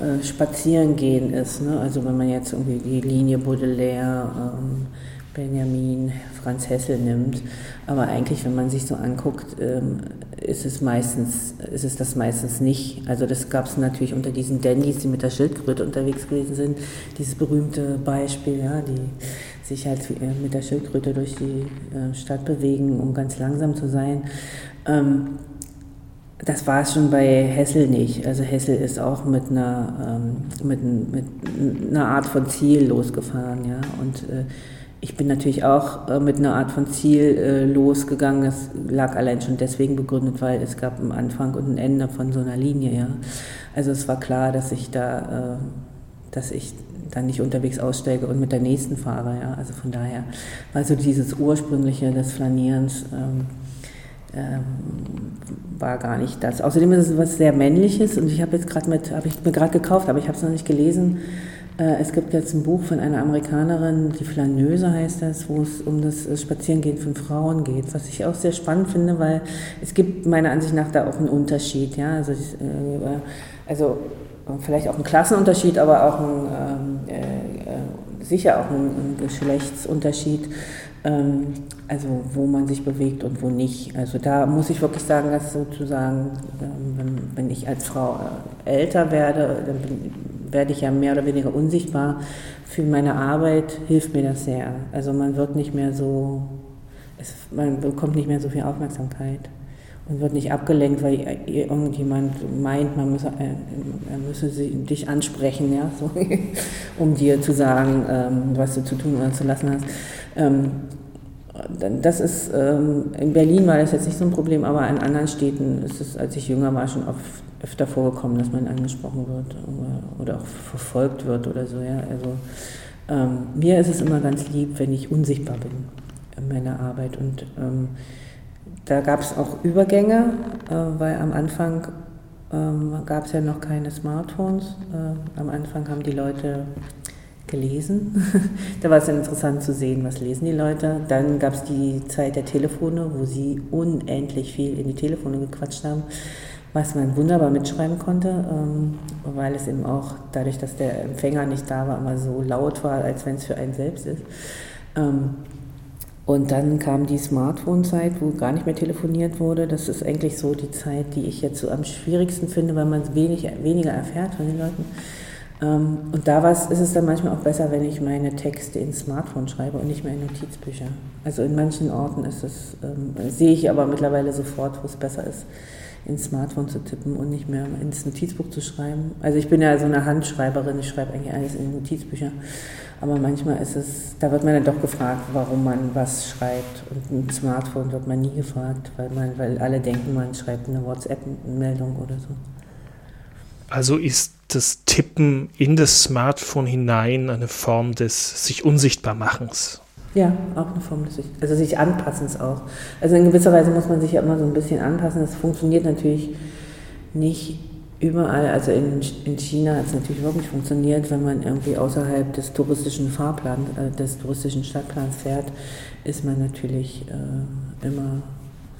äh, Spazierengehen ist. Ne? Also wenn man jetzt irgendwie die Linie Baudelaire, ähm, Benjamin, Franz Hessel nimmt. Aber eigentlich, wenn man sich so anguckt, ähm, ist es meistens, ist es das meistens nicht. Also das gab es natürlich unter diesen Dandys, die mit der Schildkröte unterwegs gewesen sind. Dieses berühmte Beispiel, ja, die sich halt äh, mit der Schildkröte durch die äh, Stadt bewegen, um ganz langsam zu sein. Ähm, das war es schon bei Hessel nicht. Also Hessel ist auch mit einer, ähm, mit, mit einer Art von Ziel losgefahren, ja. Und äh, ich bin natürlich auch äh, mit einer Art von Ziel äh, losgegangen. Das lag allein schon deswegen begründet, weil es gab einen Anfang und ein Ende von so einer Linie, ja. Also es war klar, dass ich da, äh, dass ich dann nicht unterwegs aussteige und mit der nächsten fahre, ja. Also von daher war so dieses ursprüngliche des Flanierens ähm, ähm, war gar nicht das. Außerdem ist es was sehr Männliches und ich habe jetzt gerade mit, habe ich mir gerade gekauft, aber ich habe es noch nicht gelesen. Äh, es gibt jetzt ein Buch von einer Amerikanerin, die Flaneuse heißt das, wo es um das Spazierengehen von Frauen geht, was ich auch sehr spannend finde, weil es gibt meiner Ansicht nach da auch einen Unterschied. Ja? Also, ich, äh, also vielleicht auch einen Klassenunterschied, aber auch ein, ähm, äh, äh, sicher auch ein, ein Geschlechtsunterschied. Ähm, also wo man sich bewegt und wo nicht. Also da muss ich wirklich sagen, dass sozusagen, ähm, wenn, wenn ich als Frau äh, älter werde, dann bin, werde ich ja mehr oder weniger unsichtbar. Für meine Arbeit hilft mir das sehr. Also man wird nicht mehr so, es, man bekommt nicht mehr so viel Aufmerksamkeit und wird nicht abgelenkt, weil irgendjemand meint, man müsse, äh, er müsse dich ansprechen, ja, so, [LAUGHS] um dir zu sagen, ähm, was du zu tun oder zu lassen hast. Das ist, ähm, in Berlin war das jetzt nicht so ein Problem, aber in anderen Städten ist es, als ich jünger war, schon oft, öfter vorgekommen, dass man angesprochen wird oder, oder auch verfolgt wird oder so. Ja. Also, ähm, mir ist es immer ganz lieb, wenn ich unsichtbar bin in meiner Arbeit. Und ähm, da gab es auch Übergänge, äh, weil am Anfang ähm, gab es ja noch keine Smartphones. Äh, am Anfang haben die Leute gelesen. [LAUGHS] da war es dann interessant zu sehen, was lesen die Leute. Dann gab es die Zeit der Telefone, wo sie unendlich viel in die Telefone gequatscht haben, was man wunderbar mitschreiben konnte, ähm, weil es eben auch dadurch, dass der Empfänger nicht da war, immer so laut war, als wenn es für einen selbst ist. Ähm, und dann kam die Smartphone-Zeit, wo gar nicht mehr telefoniert wurde. Das ist eigentlich so die Zeit, die ich jetzt so am schwierigsten finde, weil man wenig, weniger erfährt von den Leuten. Ähm, und da ist es dann manchmal auch besser, wenn ich meine Texte ins Smartphone schreibe und nicht mehr in Notizbücher. Also in manchen Orten ist es, ähm, sehe ich aber mittlerweile sofort, wo es besser ist, ins Smartphone zu tippen und nicht mehr ins Notizbuch zu schreiben. Also ich bin ja so eine Handschreiberin, ich schreibe eigentlich alles in Notizbücher. Aber manchmal ist es, da wird man dann doch gefragt, warum man was schreibt. Und ein Smartphone wird man nie gefragt, weil, man, weil alle denken, man schreibt eine WhatsApp-Meldung oder so. Also ist das Tippen in das Smartphone hinein eine Form des sich unsichtbar machens. Ja, auch eine Form des sich, also sich anpassens auch. Also in gewisser Weise muss man sich ja immer so ein bisschen anpassen. Das funktioniert natürlich nicht überall. Also in, in China hat es natürlich wirklich funktioniert, wenn man irgendwie außerhalb des touristischen Fahrplans, äh, des touristischen Stadtplans fährt, ist man natürlich äh, immer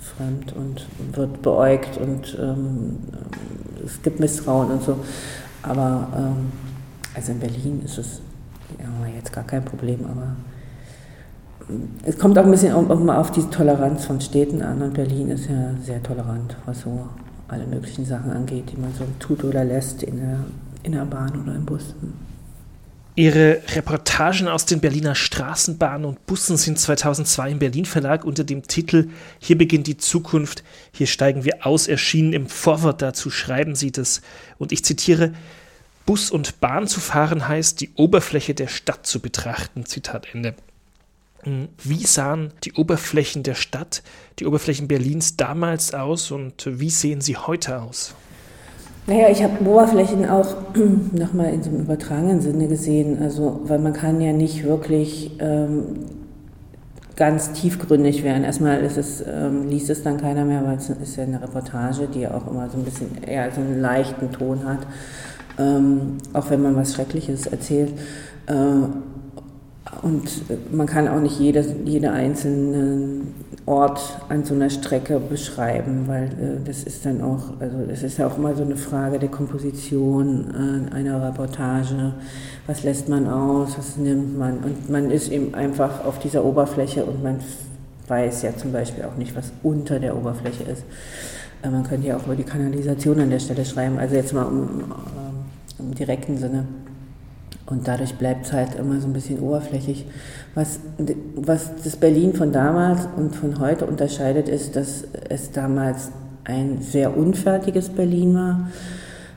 fremd und wird beäugt und ähm, es gibt Misstrauen und so. Aber ähm, also in Berlin ist es ja, jetzt gar kein Problem, aber ähm, es kommt auch ein bisschen auch mal auf die Toleranz von Städten an und Berlin ist ja sehr tolerant, was so alle möglichen Sachen angeht, die man so tut oder lässt in der, in der Bahn oder im Bus. Ihre Reportagen aus den Berliner Straßenbahnen und Bussen sind 2002 im Berlin Verlag unter dem Titel Hier beginnt die Zukunft, hier steigen wir aus erschienen. Im Vorwort dazu schreiben Sie das und ich zitiere Bus und Bahn zu fahren heißt, die Oberfläche der Stadt zu betrachten. Zitat Ende. Hm, wie sahen die Oberflächen der Stadt, die Oberflächen Berlins damals aus und wie sehen sie heute aus? Naja, ich habe Oberflächen auch [CLEARS THROAT] nochmal in so einem übertragenen Sinne gesehen. Also, weil man kann ja nicht wirklich ähm, ganz tiefgründig werden. Erstmal ist es, ähm, liest es dann keiner mehr, weil es ist ja eine Reportage, die ja auch immer so ein bisschen eher so einen leichten Ton hat. Ähm, auch wenn man was Schreckliches erzählt. Äh, und man kann auch nicht jede, jede einzelne Ort an so einer Strecke beschreiben, weil äh, das ist dann auch, also das ist ja auch immer so eine Frage der Komposition äh, einer Reportage. Was lässt man aus, was nimmt man? Und man ist eben einfach auf dieser Oberfläche und man weiß ja zum Beispiel auch nicht, was unter der Oberfläche ist. Äh, man könnte ja auch über die Kanalisation an der Stelle schreiben, also jetzt mal im, äh, im direkten Sinne. Und dadurch bleibt es halt immer so ein bisschen oberflächlich. Was, was das Berlin von damals und von heute unterscheidet, ist, dass es damals ein sehr unfertiges Berlin war.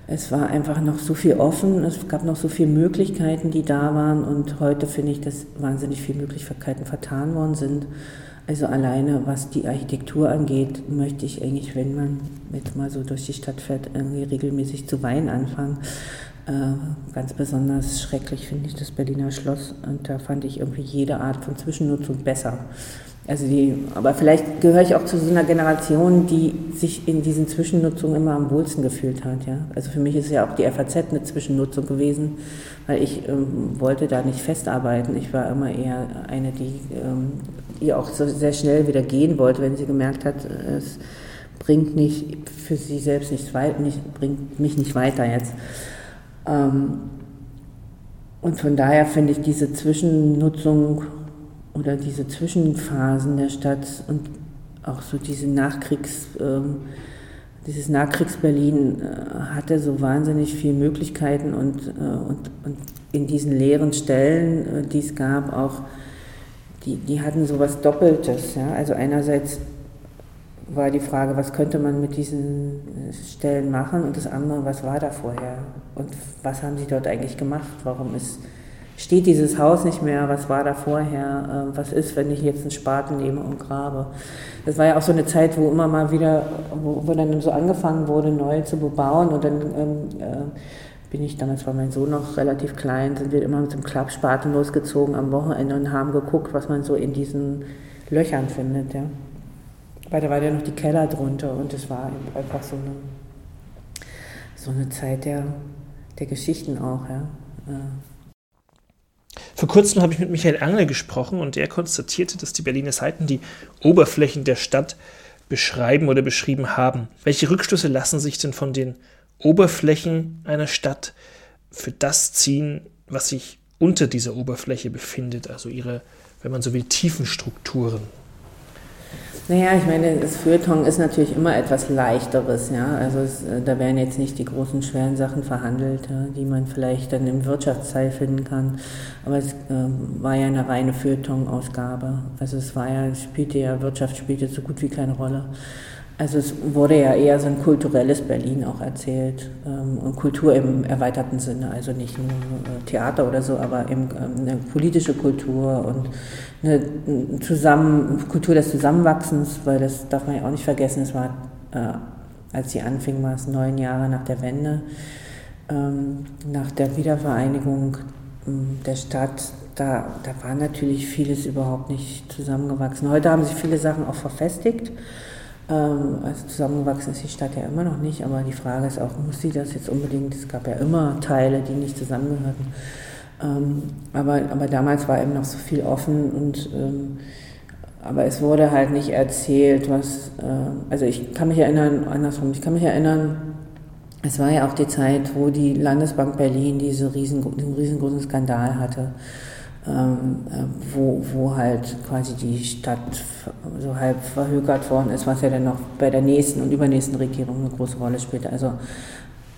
Es war einfach noch so viel offen, es gab noch so viele Möglichkeiten, die da waren. Und heute finde ich, dass wahnsinnig viele Möglichkeiten vertan worden sind. Also alleine was die Architektur angeht, möchte ich eigentlich, wenn man jetzt mal so durch die Stadt fährt, irgendwie regelmäßig zu weinen anfangen. Äh, ganz besonders schrecklich finde ich das Berliner Schloss und da fand ich irgendwie jede Art von Zwischennutzung besser. Also die, aber vielleicht gehöre ich auch zu so einer Generation, die sich in diesen Zwischennutzungen immer am wohlsten gefühlt hat. Ja? Also für mich ist ja auch die FAZ eine Zwischennutzung gewesen, weil ich ähm, wollte da nicht festarbeiten. Ich war immer eher eine, die, ähm, die auch so sehr schnell wieder gehen wollte, wenn sie gemerkt hat, es bringt nicht für sie selbst nichts weiter, nicht, bringt mich nicht weiter jetzt. Ähm, und von daher finde ich diese Zwischennutzung oder diese Zwischenphasen der Stadt und auch so diese Nachkriegs, ähm, dieses Nachkriegs-Berlin äh, hatte so wahnsinnig viele Möglichkeiten und, äh, und, und in diesen leeren Stellen, äh, die es gab, auch, die, die hatten so was Doppeltes. Ja? Also einerseits war die Frage, was könnte man mit diesen äh, Stellen machen und das andere, was war da vorher und was haben sie dort eigentlich gemacht? Warum ist, steht dieses Haus nicht mehr? Was war da vorher? Ähm, was ist, wenn ich jetzt einen Spaten nehme und grabe? Das war ja auch so eine Zeit, wo immer mal wieder, wo, wo dann so angefangen wurde, neu zu bebauen und dann ähm, äh, bin ich damals war mein Sohn noch relativ klein, sind wir immer mit dem Klappspaten losgezogen am Wochenende und haben geguckt, was man so in diesen Löchern findet. Ja weil da war ja noch die Keller drunter und es war einfach so eine, so eine Zeit der, der Geschichten auch. Ja. Vor kurzem habe ich mit Michael Angel gesprochen und er konstatierte, dass die Berliner Seiten die Oberflächen der Stadt beschreiben oder beschrieben haben. Welche Rückschlüsse lassen sich denn von den Oberflächen einer Stadt für das ziehen, was sich unter dieser Oberfläche befindet, also ihre, wenn man so will, tiefen Strukturen? Naja, ich meine, das Feuilleton ist natürlich immer etwas leichteres, ja. Also es, äh, da werden jetzt nicht die großen, schweren Sachen verhandelt, ja, die man vielleicht dann im Wirtschaftsteil finden kann. Aber es äh, war ja eine reine Feuilleton-Ausgabe. Also es war ja, spielte ja, Wirtschaft spielte so gut wie keine Rolle. Also es wurde ja eher so ein kulturelles Berlin auch erzählt ähm, und Kultur im erweiterten Sinne, also nicht nur äh, Theater oder so, aber eben ähm, eine politische Kultur und eine Zusammen Kultur des Zusammenwachsens, weil das darf man ja auch nicht vergessen, es war, äh, als sie anfing, war es neun Jahre nach der Wende, ähm, nach der Wiedervereinigung ähm, der Stadt, da, da war natürlich vieles überhaupt nicht zusammengewachsen. Heute haben sich viele Sachen auch verfestigt. Ähm, also zusammengewachsen ist die Stadt ja immer noch nicht, aber die Frage ist auch, muss sie das jetzt unbedingt? Es gab ja immer Teile, die nicht zusammengehörten. Ähm, aber, aber damals war eben noch so viel offen und ähm, aber es wurde halt nicht erzählt, was, äh, also ich kann mich erinnern, andersrum, ich kann mich erinnern, es war ja auch die Zeit, wo die Landesbank Berlin diesen riesengroßen Skandal hatte wo, wo halt quasi die Stadt so halb verhökert worden ist, was ja dann noch bei der nächsten und übernächsten Regierung eine große Rolle spielte. Also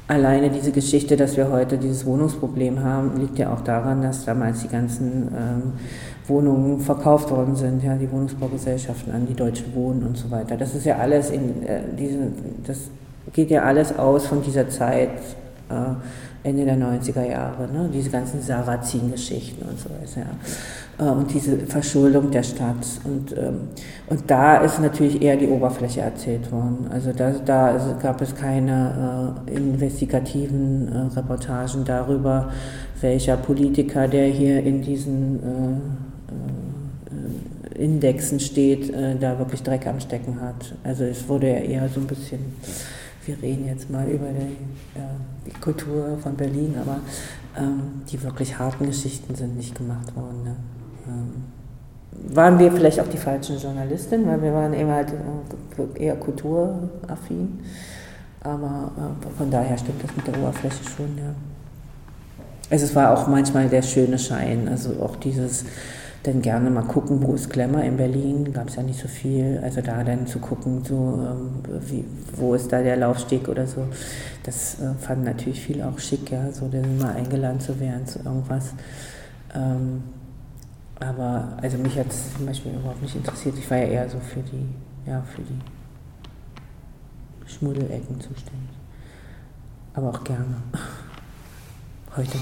alleine diese Geschichte, dass wir heute dieses Wohnungsproblem haben, liegt ja auch daran, dass damals die ganzen ähm, Wohnungen verkauft worden sind, ja, die Wohnungsbaugesellschaften an die Deutschen Wohnen und so weiter. Das ist ja alles in äh, diese, das geht ja alles aus von dieser Zeit äh, Ende der 90er Jahre, ne? diese ganzen Sarrazin-Geschichten und so weiter. Ja. Äh, und diese Verschuldung der Stadt. Und, ähm, und da ist natürlich eher die Oberfläche erzählt worden. Also da, da gab es keine äh, investigativen äh, Reportagen darüber, welcher Politiker, der hier in diesen äh, Indexen steht, äh, da wirklich Dreck am Stecken hat. Also es wurde ja eher so ein bisschen, wir reden jetzt mal über die, ja, Kultur von Berlin, aber ähm, die wirklich harten Geschichten sind nicht gemacht worden. Ne? Ähm, waren wir vielleicht auch die falschen Journalisten, weil wir waren eben halt äh, eher kulturaffin. Aber äh, von daher stimmt das mit der Oberfläche schon, ja. Also es war auch manchmal der schöne Schein, also auch dieses dann gerne mal gucken, wo ist Glamour in Berlin, gab es ja nicht so viel, also da dann zu gucken, so, ähm, wie, wo ist da der Laufsteg oder so, das äh, fanden natürlich viele auch schick, ja, so dann mal eingeladen zu werden zu irgendwas. Ähm, aber also mich hat es zum Beispiel überhaupt nicht interessiert, ich war ja eher so für die, ja, für die Schmuddelecken zuständig. Aber auch gerne. Heute.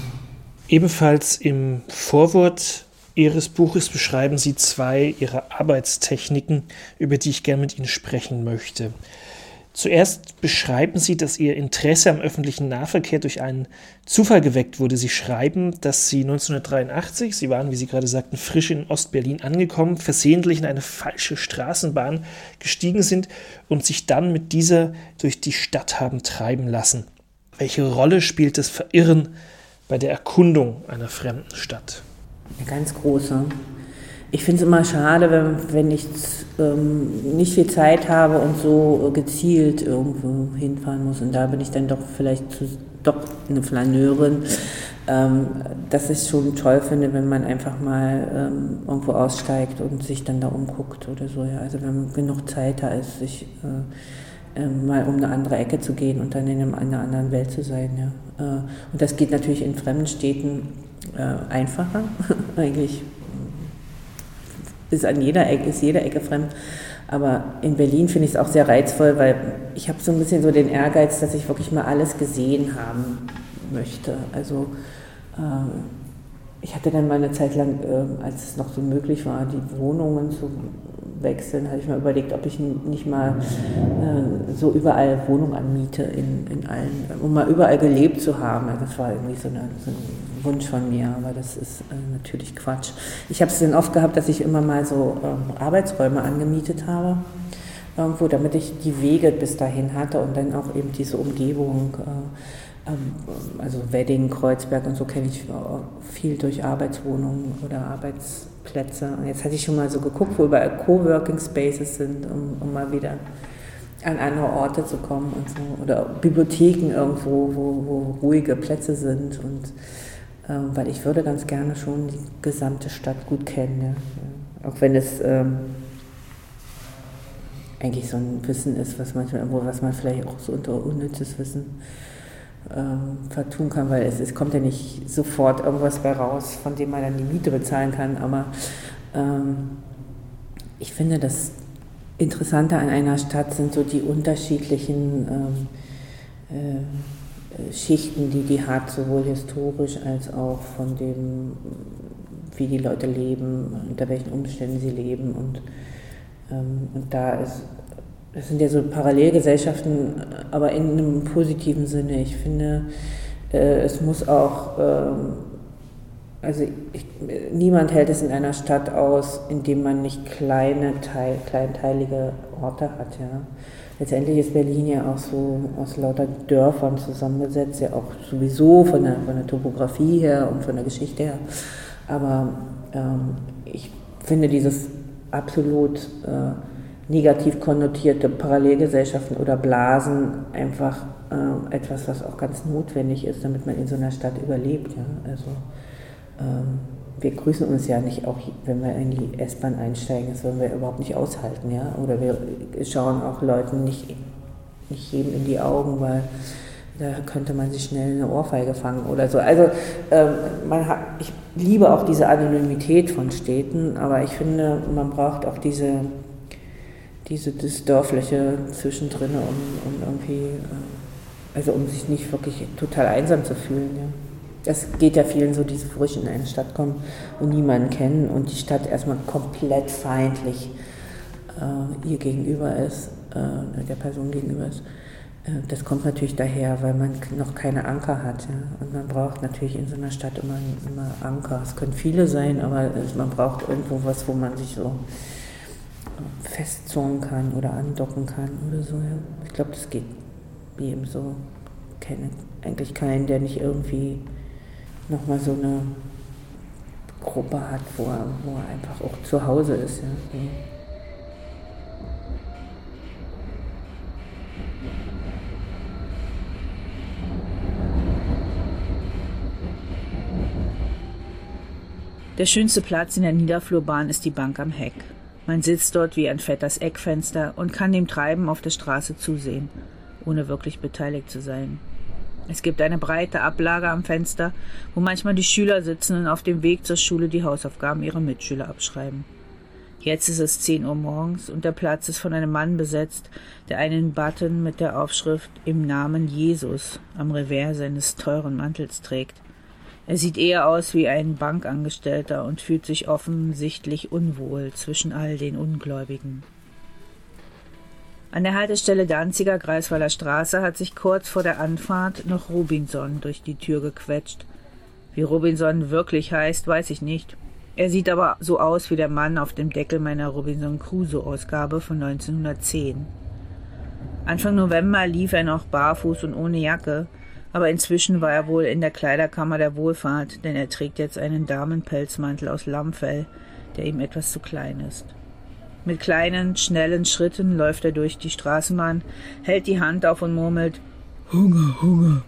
Ebenfalls im Vorwort Ihres Buches beschreiben Sie zwei Ihrer Arbeitstechniken, über die ich gerne mit Ihnen sprechen möchte. Zuerst beschreiben Sie, dass Ihr Interesse am öffentlichen Nahverkehr durch einen Zufall geweckt wurde. Sie schreiben, dass Sie 1983, Sie waren, wie Sie gerade sagten, frisch in Ostberlin angekommen, versehentlich in eine falsche Straßenbahn gestiegen sind und sich dann mit dieser durch die Stadt haben treiben lassen. Welche Rolle spielt das Verirren bei der Erkundung einer fremden Stadt? Eine ganz große. Ich finde es immer schade, wenn, wenn ich ähm, nicht viel Zeit habe und so gezielt irgendwo hinfahren muss. Und da bin ich dann doch vielleicht zu, doch eine Flaneurin, ähm, dass ich schon toll finde, wenn man einfach mal ähm, irgendwo aussteigt und sich dann da umguckt oder so. Ja. Also wenn genug Zeit da ist, sich äh, äh, mal um eine andere Ecke zu gehen und dann in, in einer anderen Welt zu sein. Ja. Äh, und das geht natürlich in fremden Städten äh, einfacher. [LAUGHS] Eigentlich ist an jeder Ecke, ist jede Ecke fremd. Aber in Berlin finde ich es auch sehr reizvoll, weil ich habe so ein bisschen so den Ehrgeiz, dass ich wirklich mal alles gesehen haben möchte. Also äh, ich hatte dann mal eine Zeit lang, äh, als es noch so möglich war, die Wohnungen zu wechseln, hatte ich mal überlegt, ob ich nicht mal äh, so überall Wohnungen anmiete, in, in allen, um mal überall gelebt zu haben. Also das war irgendwie so, eine, so ein Wunsch von mir, aber das ist äh, natürlich Quatsch. Ich habe es dann oft gehabt, dass ich immer mal so ähm, Arbeitsräume angemietet habe, irgendwo, damit ich die Wege bis dahin hatte und dann auch eben diese Umgebung. Äh, ähm, also Wedding, Kreuzberg und so kenne ich viel durch Arbeitswohnungen oder Arbeits Plätze. Und jetzt hatte ich schon mal so geguckt, wo überall Coworking Spaces sind, um, um mal wieder an andere Orte zu kommen und so. Oder Bibliotheken irgendwo, wo, wo ruhige Plätze sind. Und weil ich würde ganz gerne schon die gesamte Stadt gut kennen. Ja. Auch wenn es ähm, eigentlich so ein Wissen ist, was manchmal, was man vielleicht auch so unter unnützes Wissen ähm, vertun kann, weil es, es kommt ja nicht sofort irgendwas bei raus, von dem man dann die Miete bezahlen kann. Aber ähm, ich finde, das Interessante an einer Stadt sind so die unterschiedlichen ähm, äh, Schichten, die die hat, sowohl historisch als auch von dem, wie die Leute leben, unter welchen Umständen sie leben. Und, ähm, und da ist das sind ja so Parallelgesellschaften, aber in einem positiven Sinne. Ich finde, äh, es muss auch, ähm, also ich, niemand hält es in einer Stadt aus, in dem man nicht kleine, teil, kleinteilige Orte hat. Ja. Letztendlich ist Berlin ja auch so aus lauter Dörfern zusammengesetzt, ja auch sowieso von der, von der Topografie her und von der Geschichte her. Aber ähm, ich finde dieses absolut äh, negativ konnotierte Parallelgesellschaften oder Blasen einfach äh, etwas, was auch ganz notwendig ist, damit man in so einer Stadt überlebt. Ja? Also ähm, wir grüßen uns ja nicht auch, wenn wir in die S-Bahn einsteigen, das wollen wir überhaupt nicht aushalten, ja. Oder wir schauen auch Leuten nicht, nicht jedem in die Augen, weil da könnte man sich schnell eine Ohrfeige fangen oder so. Also ähm, man hat, ich liebe auch diese Anonymität von Städten, aber ich finde, man braucht auch diese, diese das Dörfliche zwischendrin, um, um irgendwie, äh, also um sich nicht wirklich total einsam zu fühlen. Ja. Das geht ja vielen so, die so frisch in eine Stadt kommen und niemanden kennen und die Stadt erstmal komplett feindlich äh, ihr gegenüber ist, äh, der Person gegenüber ist. Äh, das kommt natürlich daher, weil man noch keine Anker hat. Ja? Und man braucht natürlich in so einer Stadt immer, immer Anker. Es können viele sein, aber man braucht irgendwo was, wo man sich so festzurren kann oder andocken kann oder so. Ja? Ich glaube, das geht jedem so. Ich kenne eigentlich keinen, der nicht irgendwie nochmal so eine Gruppe hat, wo er, wo er einfach auch zu Hause ist. Ja? Der schönste Platz in der Niederflurbahn ist die Bank am Heck. Man sitzt dort wie ein fettes Eckfenster und kann dem Treiben auf der Straße zusehen, ohne wirklich beteiligt zu sein. Es gibt eine breite Ablage am Fenster, wo manchmal die Schüler sitzen und auf dem Weg zur Schule die Hausaufgaben ihrer Mitschüler abschreiben. Jetzt ist es zehn Uhr morgens und der Platz ist von einem Mann besetzt, der einen Button mit der Aufschrift Im Namen Jesus am Revers seines teuren Mantels trägt. Er sieht eher aus wie ein Bankangestellter und fühlt sich offensichtlich unwohl zwischen all den Ungläubigen. An der Haltestelle Danziger Greifswalder Straße hat sich kurz vor der Anfahrt noch Robinson durch die Tür gequetscht. Wie Robinson wirklich heißt, weiß ich nicht. Er sieht aber so aus wie der Mann auf dem Deckel meiner Robinson Crusoe Ausgabe von 1910. Anfang November lief er noch barfuß und ohne Jacke, aber inzwischen war er wohl in der Kleiderkammer der Wohlfahrt, denn er trägt jetzt einen Damenpelzmantel aus Lammfell, der ihm etwas zu klein ist. Mit kleinen, schnellen Schritten läuft er durch die Straßenbahn, hält die Hand auf und murmelt Hunger, Hunger,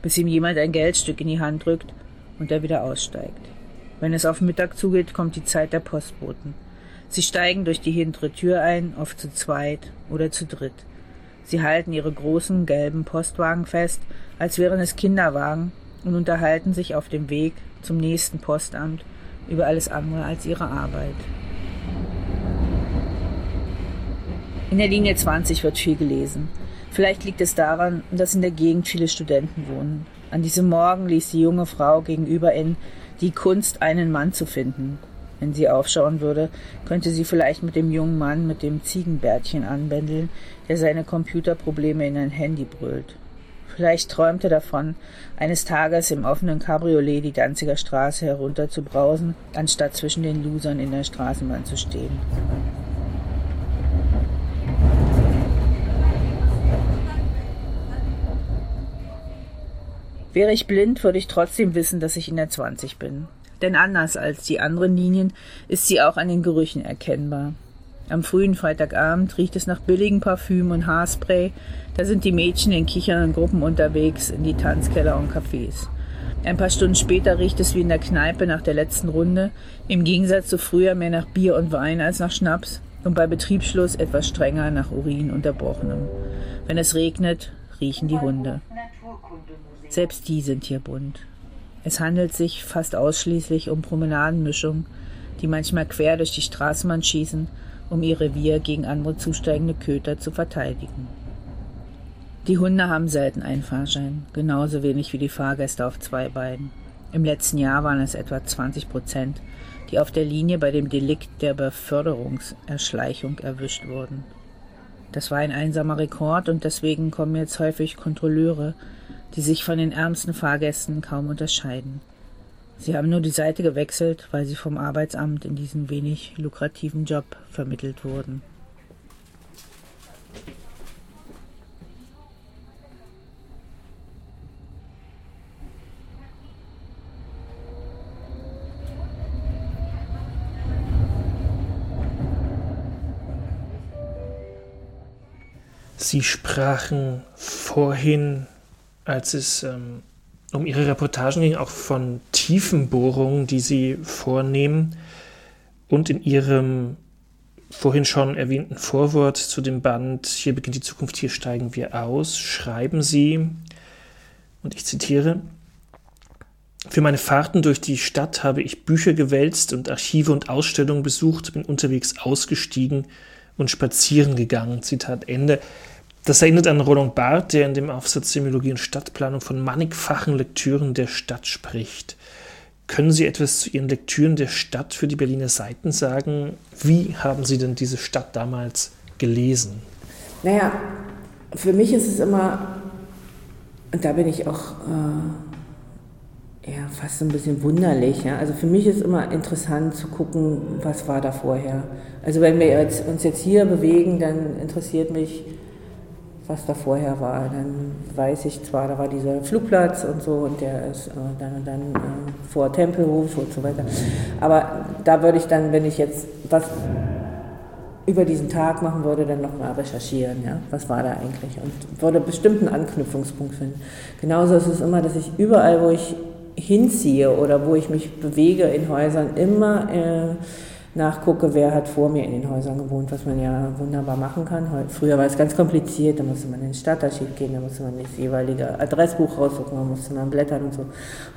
bis ihm jemand ein Geldstück in die Hand drückt und er wieder aussteigt. Wenn es auf Mittag zugeht, kommt die Zeit der Postboten. Sie steigen durch die hintere Tür ein, oft zu zweit oder zu dritt. Sie halten ihre großen gelben Postwagen fest, als wären es Kinderwagen, und unterhalten sich auf dem Weg zum nächsten Postamt über alles andere als ihre Arbeit. In der Linie 20 wird viel gelesen. Vielleicht liegt es daran, dass in der Gegend viele Studenten wohnen. An diesem Morgen ließ die junge Frau gegenüber in Die Kunst, einen Mann zu finden wenn sie aufschauen würde, könnte sie vielleicht mit dem jungen Mann mit dem Ziegenbärtchen anbändeln, der seine Computerprobleme in ein Handy brüllt. Vielleicht träumte davon, eines Tages im offenen Cabriolet die Danziger Straße herunter zu brausen, anstatt zwischen den Losern in der Straßenbahn zu stehen. Wäre ich blind, würde ich trotzdem wissen, dass ich in der 20 bin denn anders als die anderen Linien ist sie auch an den Gerüchen erkennbar. Am frühen Freitagabend riecht es nach billigem Parfüm und Haarspray, da sind die Mädchen in kichernden Gruppen unterwegs in die Tanzkeller und Cafés. Ein paar Stunden später riecht es wie in der Kneipe nach der letzten Runde, im Gegensatz zu früher mehr nach Bier und Wein als nach Schnaps und bei Betriebsschluss etwas strenger nach Urin unterbrochenem. Wenn es regnet, riechen die Hunde. Selbst die sind hier bunt. Es handelt sich fast ausschließlich um Promenadenmischungen, die manchmal quer durch die Straßenbahn schießen, um ihr Revier gegen andere zusteigende Köter zu verteidigen. Die Hunde haben selten einen Fahrschein, genauso wenig wie die Fahrgäste auf zwei Beinen. Im letzten Jahr waren es etwa 20 Prozent, die auf der Linie bei dem Delikt der Beförderungserschleichung erwischt wurden. Das war ein einsamer Rekord und deswegen kommen jetzt häufig Kontrolleure, die sich von den ärmsten Fahrgästen kaum unterscheiden. Sie haben nur die Seite gewechselt, weil sie vom Arbeitsamt in diesen wenig lukrativen Job vermittelt wurden. Sie sprachen vorhin als es ähm, um Ihre Reportagen ging, auch von Tiefenbohrungen, die Sie vornehmen. Und in Ihrem vorhin schon erwähnten Vorwort zu dem Band Hier beginnt die Zukunft, hier steigen wir aus, schreiben Sie, Und ich zitiere, für meine Fahrten durch die Stadt habe ich Bücher gewälzt und Archive und Ausstellungen besucht, bin unterwegs ausgestiegen und spazieren gegangen. Zitat Ende. Das erinnert an Roland Barth, der in dem Aufsatz Semiologie und Stadtplanung von mannigfachen Lektüren der Stadt spricht. Können Sie etwas zu Ihren Lektüren der Stadt für die Berliner Seiten sagen? Wie haben Sie denn diese Stadt damals gelesen? Naja, für mich ist es immer, und da bin ich auch äh, ja, fast ein bisschen wunderlich. Ja? Also für mich ist immer interessant zu gucken, was war da vorher. Also wenn wir jetzt, uns jetzt hier bewegen, dann interessiert mich, was da vorher war. Dann weiß ich zwar, da war dieser Flugplatz und so und der ist äh, dann und dann äh, vor Tempelhof und so weiter. Aber da würde ich dann, wenn ich jetzt was über diesen Tag machen würde, dann nochmal recherchieren, ja, was war da eigentlich und würde bestimmt einen Anknüpfungspunkt finden. Genauso ist es immer, dass ich überall, wo ich hinziehe oder wo ich mich bewege in Häusern, immer äh, nachgucke, wer hat vor mir in den Häusern gewohnt, was man ja wunderbar machen kann. Früher war es ganz kompliziert, da musste man in den Stadtarchiv gehen, da musste man das jeweilige Adressbuch raussuchen, da musste man blättern und so.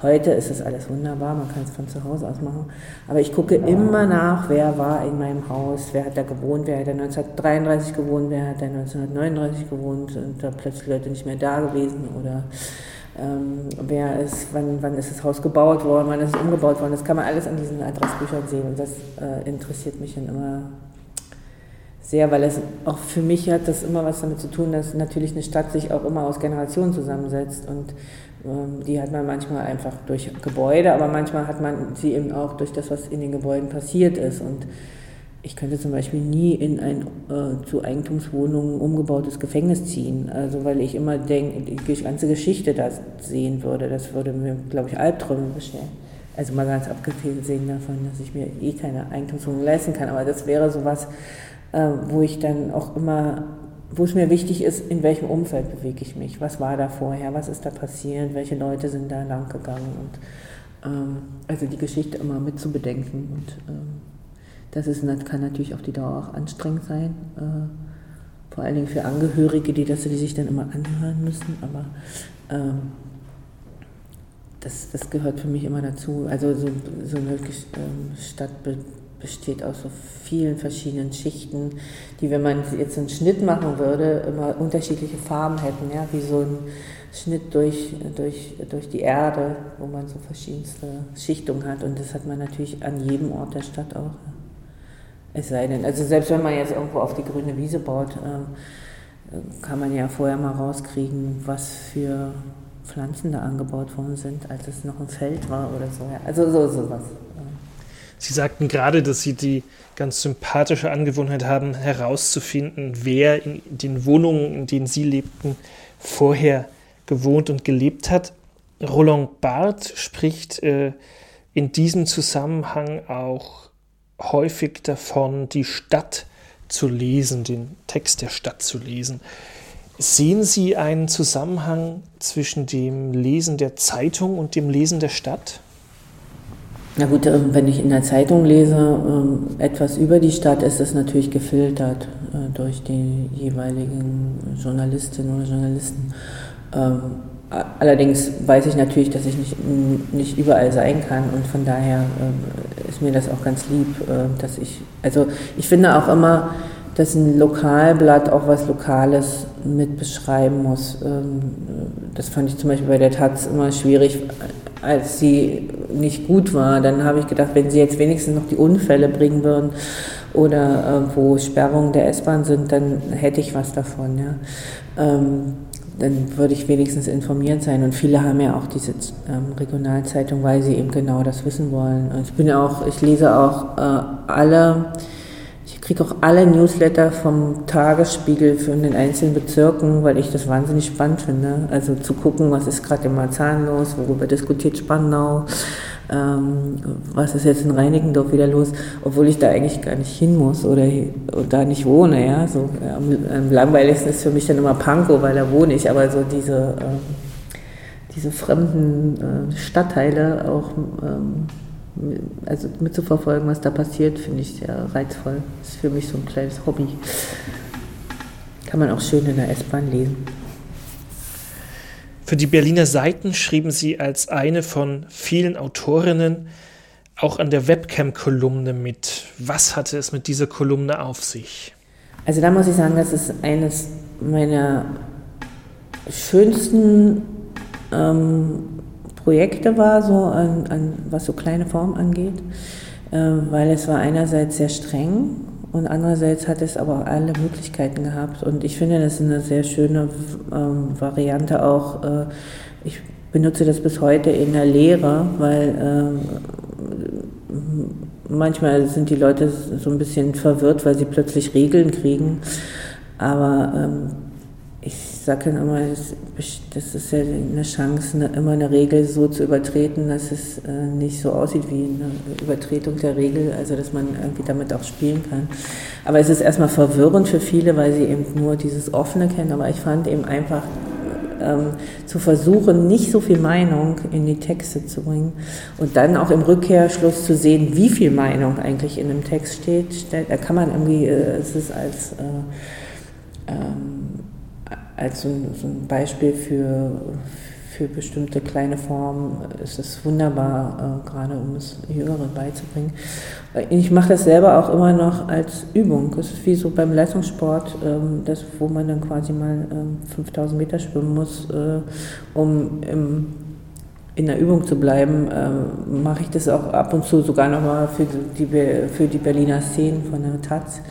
Heute ist das alles wunderbar, man kann es von zu Hause aus machen. Aber ich gucke immer nach, wer war in meinem Haus, wer hat da gewohnt, wer hat da 1933 gewohnt, wer hat da 1939 gewohnt und da plötzlich Leute nicht mehr da gewesen oder ähm, wer ist, wann, wann ist das Haus gebaut worden, wann ist es umgebaut worden. Das kann man alles an diesen Adressbüchern sehen und das äh, interessiert mich dann immer sehr, weil es auch für mich hat das immer was damit zu tun, dass natürlich eine Stadt sich auch immer aus Generationen zusammensetzt und ähm, die hat man manchmal einfach durch Gebäude, aber manchmal hat man sie eben auch durch das, was in den Gebäuden passiert ist und ich könnte zum Beispiel nie in ein äh, zu Eigentumswohnungen umgebautes Gefängnis ziehen, also weil ich immer denke, die ganze Geschichte da sehen würde. Das würde mir, glaube ich, Albträume bescheren. Also mal ganz abgesehen davon, dass ich mir eh keine Eigentumswohnung leisten kann. Aber das wäre sowas, äh, wo ich dann auch immer, wo es mir wichtig ist, in welchem Umfeld bewege ich mich. Was war da vorher? Was ist da passiert? Welche Leute sind da lang gegangen? Und ähm, also die Geschichte immer mit zu bedenken und ähm, das ist, kann natürlich auf die Dauer auch anstrengend sein, äh, vor allen Dingen für Angehörige, die das die sich dann immer anhören müssen. Aber ähm, das, das gehört für mich immer dazu. Also so, so eine ähm, Stadt be besteht aus so vielen verschiedenen Schichten, die, wenn man jetzt einen Schnitt machen würde, immer unterschiedliche Farben hätten, ja, wie so ein Schnitt durch, durch, durch die Erde, wo man so verschiedenste Schichtungen hat. Und das hat man natürlich an jedem Ort der Stadt auch. Ja. Es sei denn, also selbst wenn man jetzt irgendwo auf die grüne Wiese baut, äh, kann man ja vorher mal rauskriegen, was für Pflanzen da angebaut worden sind, als es noch ein Feld war oder so. Also so sowas. Sie sagten gerade, dass Sie die ganz sympathische Angewohnheit haben, herauszufinden, wer in den Wohnungen, in denen Sie lebten, vorher gewohnt und gelebt hat. Roland Barth spricht äh, in diesem Zusammenhang auch häufig davon, die Stadt zu lesen, den Text der Stadt zu lesen. Sehen Sie einen Zusammenhang zwischen dem Lesen der Zeitung und dem Lesen der Stadt? Na gut, ähm, wenn ich in der Zeitung lese ähm, etwas über die Stadt, ist es natürlich gefiltert äh, durch die jeweiligen Journalistinnen oder Journalisten. Ähm, allerdings weiß ich natürlich, dass ich nicht, nicht überall sein kann und von daher ist mir das auch ganz lieb, äh, dass ich, also ich finde auch immer, dass ein Lokalblatt auch was Lokales mit beschreiben muss. Ähm, das fand ich zum Beispiel bei der Taz immer schwierig, als sie nicht gut war. Dann habe ich gedacht, wenn sie jetzt wenigstens noch die Unfälle bringen würden oder äh, wo Sperrungen der S-Bahn sind, dann hätte ich was davon. Ja. Dann würde ich wenigstens informiert sein. Und viele haben ja auch diese ähm, Regionalzeitung, weil sie eben genau das wissen wollen. Und ich bin auch, ich lese auch äh, alle, ich kriege auch alle Newsletter vom Tagesspiegel für den einzelnen Bezirken, weil ich das wahnsinnig spannend finde. Also zu gucken, was ist gerade in Marzahn los, worüber diskutiert Spandau ähm, was ist jetzt in Reinickendorf wieder los, obwohl ich da eigentlich gar nicht hin muss oder, oder da nicht wohne. Ja? So, ja, am langweiligsten ist für mich dann immer Pankow, weil da wohne ich, aber so diese, ähm, diese fremden äh, Stadtteile auch ähm, also mitzuverfolgen, was da passiert, finde ich sehr reizvoll. Das ist für mich so ein kleines Hobby. Kann man auch schön in der S-Bahn lesen. Für die Berliner Seiten schrieben Sie als eine von vielen Autorinnen auch an der Webcam-Kolumne mit. Was hatte es mit dieser Kolumne auf sich? Also da muss ich sagen, das ist eines meiner schönsten ähm, Projekte war, so an, an, was so kleine Form angeht, äh, weil es war einerseits sehr streng und andererseits hat es aber auch alle Möglichkeiten gehabt. Und ich finde, das ist eine sehr schöne ähm, Variante auch. Äh, ich benutze das bis heute in der Lehre, weil ähm, manchmal sind die Leute so ein bisschen verwirrt, weil sie plötzlich Regeln kriegen. Aber ähm, ich sage dann immer, das, ist ja eine Chance, eine, immer eine Regel so zu übertreten, dass es äh, nicht so aussieht wie eine Übertretung der Regel, also dass man irgendwie damit auch spielen kann. Aber es ist erstmal verwirrend für viele, weil sie eben nur dieses Offene kennen. Aber ich fand eben einfach ähm, zu versuchen, nicht so viel Meinung in die Texte zu bringen und dann auch im Rückkehrschluss zu sehen, wie viel Meinung eigentlich in einem Text steht. Da kann man irgendwie, äh, es ist als äh, ähm, als so ein, Beispiel für, für bestimmte kleine Formen ist es wunderbar, äh, gerade um es Jüngeren beizubringen. Ich mache das selber auch immer noch als Übung. Es ist wie so beim Leistungssport, ähm, das, wo man dann quasi mal ähm, 5000 Meter schwimmen muss, äh, um im, in der Übung zu bleiben, ähm, mache ich das auch ab und zu sogar nochmal für die, für die Berliner Szenen von der Taz.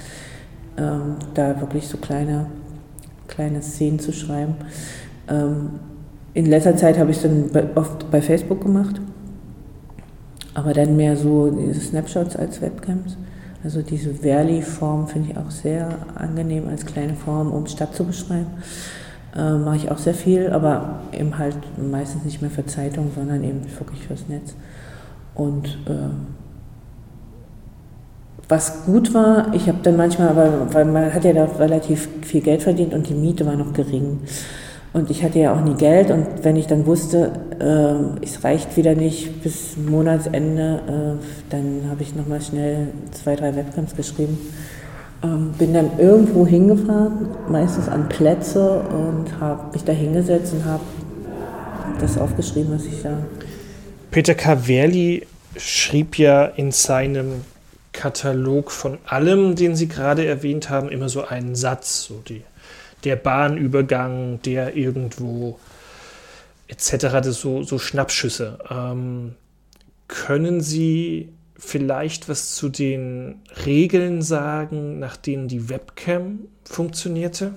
Ähm, da wirklich so kleine kleine Szenen zu schreiben. Ähm, in letzter Zeit habe ich es dann oft bei Facebook gemacht, aber dann mehr so diese Snapshots als Webcams. Also diese Verli-Form finde ich auch sehr angenehm als kleine Form, um Stadt zu beschreiben. Äh, Mache ich auch sehr viel, aber eben halt meistens nicht mehr für Zeitung, sondern eben wirklich fürs Netz. Und äh, was gut war, ich habe dann manchmal, weil, weil man hat ja da relativ viel Geld verdient und die Miete war noch gering. Und ich hatte ja auch nie Geld und wenn ich dann wusste, äh, es reicht wieder nicht bis Monatsende, äh, dann habe ich nochmal schnell zwei, drei Webcams geschrieben. Ähm, bin dann irgendwo hingefahren, meistens an Plätze und habe mich da hingesetzt und habe das aufgeschrieben, was ich da. Peter Caverli schrieb ja in seinem Katalog von allem, den Sie gerade erwähnt haben, immer so einen Satz, so die, der Bahnübergang, der irgendwo etc. Das so, so Schnappschüsse. Ähm, können Sie vielleicht was zu den Regeln sagen, nach denen die Webcam funktionierte?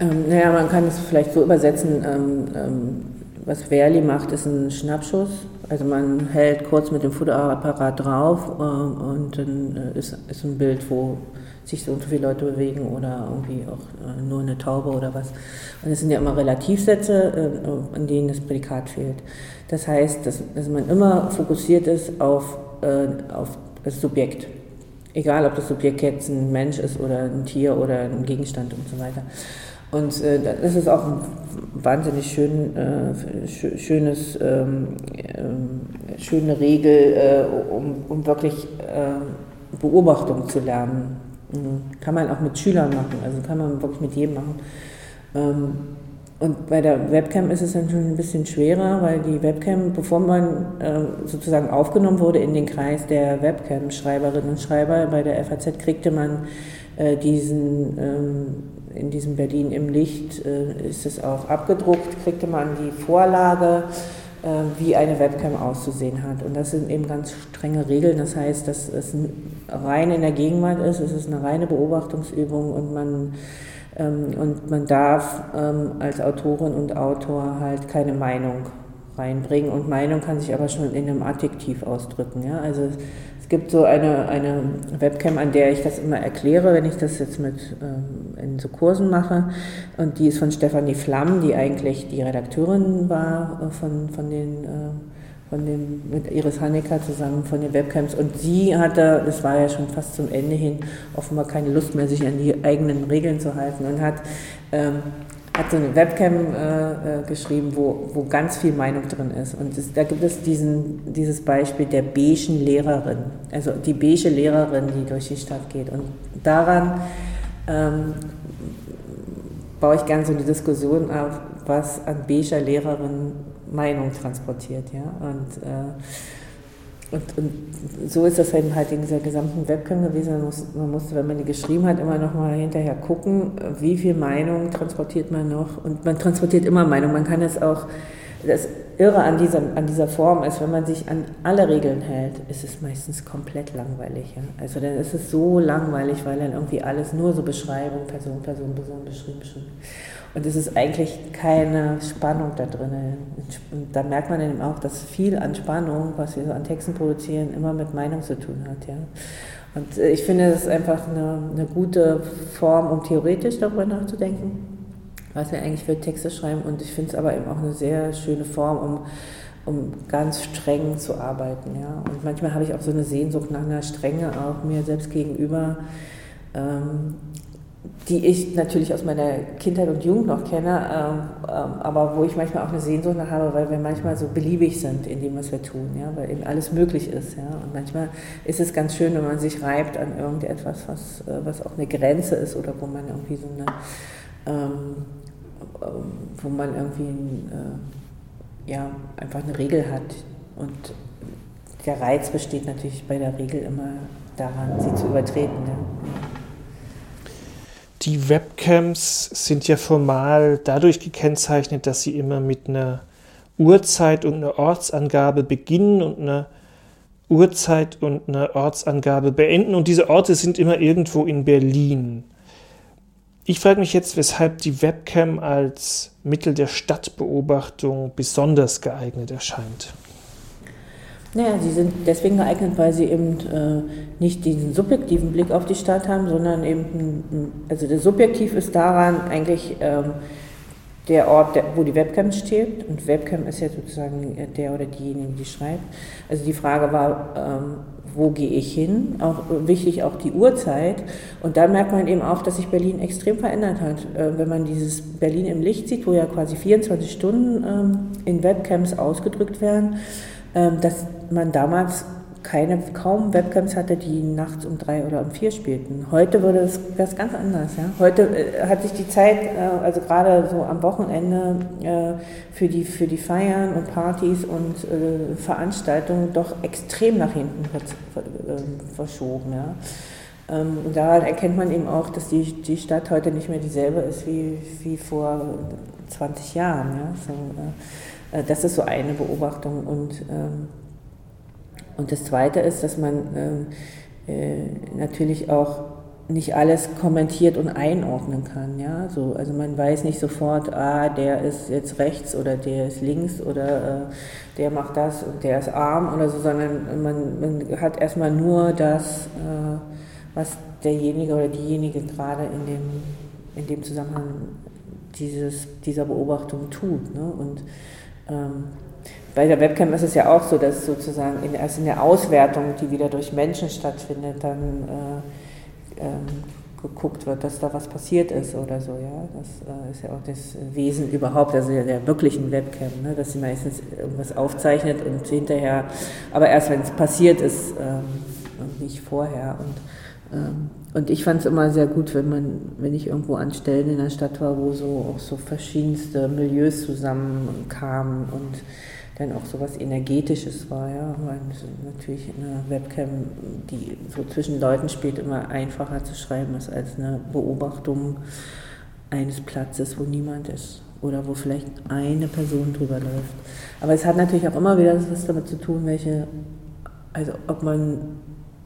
Ähm, naja, man kann es vielleicht so übersetzen. Ähm, ähm, was Verli macht, ist ein Schnappschuss. Also man hält kurz mit dem Fotoapparat drauf äh, und dann äh, ist, ist ein Bild, wo sich so und so viele Leute bewegen oder irgendwie auch äh, nur eine Taube oder was. Und es sind ja immer Relativsätze, äh, in denen das Prädikat fehlt. Das heißt, dass, dass man immer fokussiert ist auf, äh, auf das Subjekt. Egal, ob das Subjekt jetzt ein Mensch ist oder ein Tier oder ein Gegenstand und so weiter. Und äh, das ist auch ein wahnsinnig schön, äh, schönes, ähm, äh, schöne Regel, äh, um, um wirklich äh, Beobachtung zu lernen. Mhm. Kann man auch mit Schülern machen, also kann man wirklich mit jedem machen. Ähm, und bei der Webcam ist es dann schon ein bisschen schwerer, weil die Webcam, bevor man äh, sozusagen aufgenommen wurde in den Kreis der Webcam-Schreiberinnen und Schreiber, bei der FAZ kriegte man äh, diesen ähm, in diesem Berlin im Licht äh, ist es auch abgedruckt, kriegte man die Vorlage, äh, wie eine Webcam auszusehen hat. Und das sind eben ganz strenge Regeln. Das heißt, dass es rein in der Gegenwart ist, es ist eine reine Beobachtungsübung und man ähm, und man darf ähm, als Autorin und Autor halt keine Meinung reinbringen. Und Meinung kann sich aber schon in einem Adjektiv ausdrücken. Ja? Also es gibt so eine, eine Webcam, an der ich das immer erkläre, wenn ich das jetzt mit ähm, in so Kursen mache. Und die ist von Stefanie Flamm, die eigentlich die Redakteurin war äh, von, von den äh, von dem, mit Iris Hanecker zusammen von den Webcams. Und sie hatte, das war ja schon fast zum Ende hin, offenbar keine Lust mehr, sich an die eigenen Regeln zu halten und hat ähm, hat so eine Webcam äh, äh, geschrieben, wo, wo ganz viel Meinung drin ist. Und das, da gibt es diesen, dieses Beispiel der beigen Lehrerin, also die beige Lehrerin, die durch die Stadt geht. Und daran ähm, baue ich gerne so eine Diskussion auf, was an beiger Lehrerin Meinung transportiert. Ja? Und, äh, und, und, so ist das eben halt in dieser gesamten Webcam gewesen. Man, muss, man musste, wenn man die geschrieben hat, immer noch mal hinterher gucken, wie viel Meinung transportiert man noch. Und man transportiert immer Meinung. Man kann es auch, das Irre an dieser, an dieser Form ist, wenn man sich an alle Regeln hält, ist es meistens komplett langweilig. Ja? Also dann ist es so langweilig, weil dann irgendwie alles nur so Beschreibung, Person, Person, Person, beschrieben, beschrieben. Und es ist eigentlich keine Spannung da drin. Und da merkt man eben auch, dass viel an Spannung, was wir so an Texten produzieren, immer mit Meinung zu tun hat. Ja? Und äh, ich finde, es ist einfach eine, eine gute Form, um theoretisch darüber nachzudenken was wir eigentlich für Texte schreiben. Und ich finde es aber eben auch eine sehr schöne Form, um, um ganz streng zu arbeiten. Ja? Und manchmal habe ich auch so eine Sehnsucht nach einer Strenge auch mir selbst gegenüber, ähm, die ich natürlich aus meiner Kindheit und Jugend noch kenne, ähm, ähm, aber wo ich manchmal auch eine Sehnsucht nach habe, weil wir manchmal so beliebig sind in dem, was wir tun, ja? weil eben alles möglich ist. Ja? Und manchmal ist es ganz schön, wenn man sich reibt an irgendetwas, was, äh, was auch eine Grenze ist oder wo man irgendwie so eine ähm, wo man irgendwie äh, ja, einfach eine Regel hat. Und der Reiz besteht natürlich bei der Regel immer daran, sie zu übertreten. Ne? Die Webcams sind ja formal dadurch gekennzeichnet, dass sie immer mit einer Uhrzeit und einer Ortsangabe beginnen und einer Uhrzeit und einer Ortsangabe beenden. Und diese Orte sind immer irgendwo in Berlin. Ich frage mich jetzt, weshalb die Webcam als Mittel der Stadtbeobachtung besonders geeignet erscheint. Naja, sie sind deswegen geeignet, weil sie eben äh, nicht diesen subjektiven Blick auf die Stadt haben, sondern eben, also der Subjektiv ist daran eigentlich ähm, der Ort, wo die Webcam steht. Und Webcam ist ja sozusagen der oder diejenige, die schreibt. Also die Frage war, ähm, wo gehe ich hin? Auch wichtig auch die Uhrzeit. Und dann merkt man eben auch, dass sich Berlin extrem verändert hat. Äh, wenn man dieses Berlin im Licht sieht, wo ja quasi 24 Stunden ähm, in Webcams ausgedrückt werden, dass man damals keine, kaum Webcams hatte, die nachts um drei oder um vier spielten. Heute würde es das ganz anders. Ja? Heute äh, hat sich die Zeit, äh, also gerade so am Wochenende, äh, für, die, für die Feiern und Partys und Veranstaltungen doch extrem nach hinten äh, verschoben. Ja? Ähm, und daran erkennt man eben auch, dass die, die Stadt heute nicht mehr dieselbe ist wie, wie vor 20 Jahren. Ja? So, das ist so eine Beobachtung. Und ähm, und das Zweite ist, dass man äh, äh, natürlich auch nicht alles kommentiert und einordnen kann. Ja? So, also man weiß nicht sofort, ah, der ist jetzt rechts oder der ist links oder äh, der macht das und der ist arm oder so, sondern man, man hat erstmal nur das, äh, was derjenige oder diejenige gerade in dem, in dem Zusammenhang dieses, dieser Beobachtung tut. Ne? Und ähm, bei der Webcam ist es ja auch so, dass sozusagen in, erst in der Auswertung, die wieder durch Menschen stattfindet, dann äh, ähm, geguckt wird, dass da was passiert ist oder so. Ja, das äh, ist ja auch das Wesen überhaupt, also der, der wirklichen Webcam, ne? dass sie meistens irgendwas aufzeichnet und hinterher, aber erst wenn es passiert ist ähm, und nicht vorher. Und ähm, und ich fand es immer sehr gut, wenn man, wenn ich irgendwo an Stellen in der Stadt war, wo so auch so verschiedenste Milieus zusammenkamen und dann auch so was Energetisches war, ja, weil natürlich eine Webcam, die so zwischen Leuten spielt, immer einfacher zu schreiben ist als eine Beobachtung eines Platzes, wo niemand ist oder wo vielleicht eine Person drüber läuft. Aber es hat natürlich auch immer wieder was damit zu tun, welche, also ob man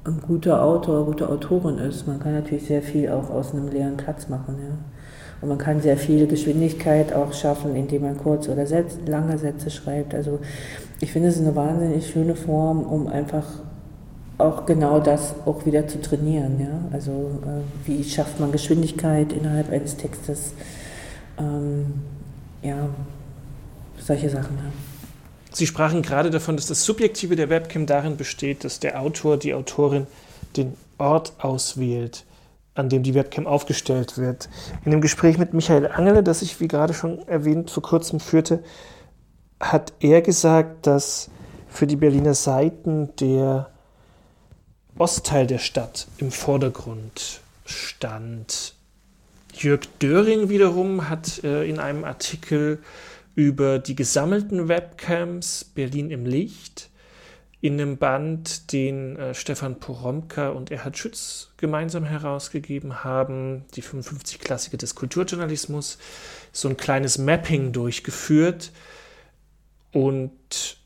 ein guter Autor, gute Autorin ist. Man kann natürlich sehr viel auch aus einem leeren Platz machen, ja. Und man kann sehr viel Geschwindigkeit auch schaffen, indem man kurz oder lange Sätze schreibt. Also ich finde es eine wahnsinnig schöne Form, um einfach auch genau das auch wieder zu trainieren. Ja? Also äh, wie schafft man Geschwindigkeit innerhalb eines Textes? Ähm, ja, solche Sachen. Ja. Sie sprachen gerade davon, dass das Subjektive der Webcam darin besteht, dass der Autor, die Autorin den Ort auswählt an dem die Webcam aufgestellt wird. In dem Gespräch mit Michael Angele, das ich, wie gerade schon erwähnt, vor kurzem führte, hat er gesagt, dass für die Berliner Seiten der Ostteil der Stadt im Vordergrund stand. Jörg Döring wiederum hat äh, in einem Artikel über die gesammelten Webcams Berlin im Licht in einem Band, den äh, Stefan Poromka und Erhard Schütz gemeinsam herausgegeben haben, die 55 Klassiker des Kulturjournalismus, so ein kleines Mapping durchgeführt und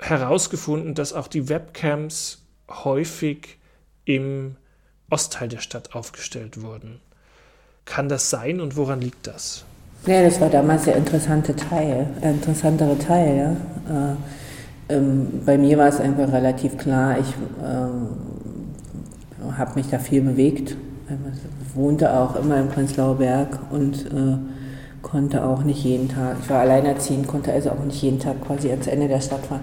herausgefunden, dass auch die Webcams häufig im Ostteil der Stadt aufgestellt wurden. Kann das sein und woran liegt das? Ja, das war damals der interessante Teil, äh, interessantere Teil. Ja. Äh, ähm, bei mir war es einfach relativ klar, ich äh, habe mich da viel bewegt. Ich wohnte auch immer im Prenzlauer Berg und äh, konnte auch nicht jeden Tag, ich war alleinerziehend, konnte also auch nicht jeden Tag quasi ans Ende der Stadt fahren.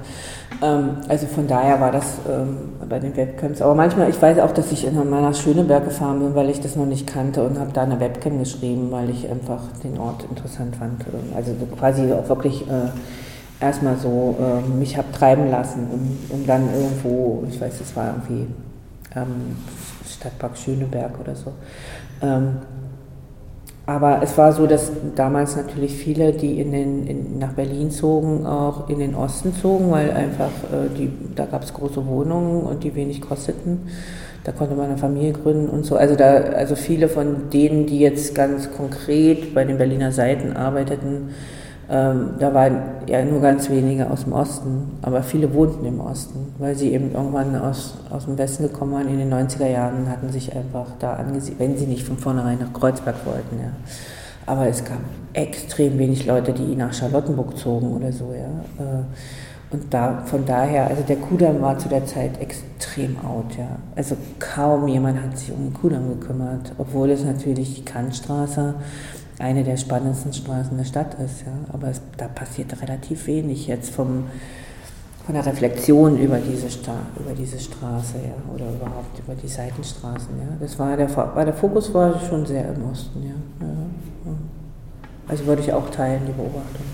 Ähm, also von daher war das ähm, bei den Webcams. Aber manchmal, ich weiß auch, dass ich mal nach Schöneberg gefahren bin, weil ich das noch nicht kannte und habe da eine Webcam geschrieben, weil ich einfach den Ort interessant fand. Also quasi auch wirklich äh, erstmal so mich habe treiben lassen, um, um dann irgendwo, ich weiß, das war irgendwie ähm, Stadtpark Schöneberg oder so. Aber es war so, dass damals natürlich viele, die in den, in, nach Berlin zogen, auch in den Osten zogen, weil einfach äh, die, da gab es große Wohnungen und die wenig kosteten. Da konnte man eine Familie gründen und so. Also da, also viele von denen, die jetzt ganz konkret bei den Berliner Seiten arbeiteten, ähm, da waren ja nur ganz wenige aus dem Osten, aber viele wohnten im Osten, weil sie eben irgendwann aus, aus dem Westen gekommen waren in den 90er Jahren und hatten sich einfach da angesiedelt, wenn sie nicht von vornherein nach Kreuzberg wollten. Ja. Aber es gab extrem wenig Leute, die nach Charlottenburg zogen oder so. Ja. Äh, und da, von daher, also der Kudamm war zu der Zeit extrem out, ja. Also kaum jemand hat sich um den Kudamm gekümmert, obwohl es natürlich die Kantstraße eine der spannendsten Straßen der Stadt ist. Ja. Aber es, da passiert relativ wenig jetzt vom, von der Reflexion über diese, Sta über diese Straße ja, oder überhaupt über die Seitenstraßen. Ja. Das war der, war der Fokus war schon sehr im Osten. Ja. ja. Also würde ich auch teilen, die Beobachtung.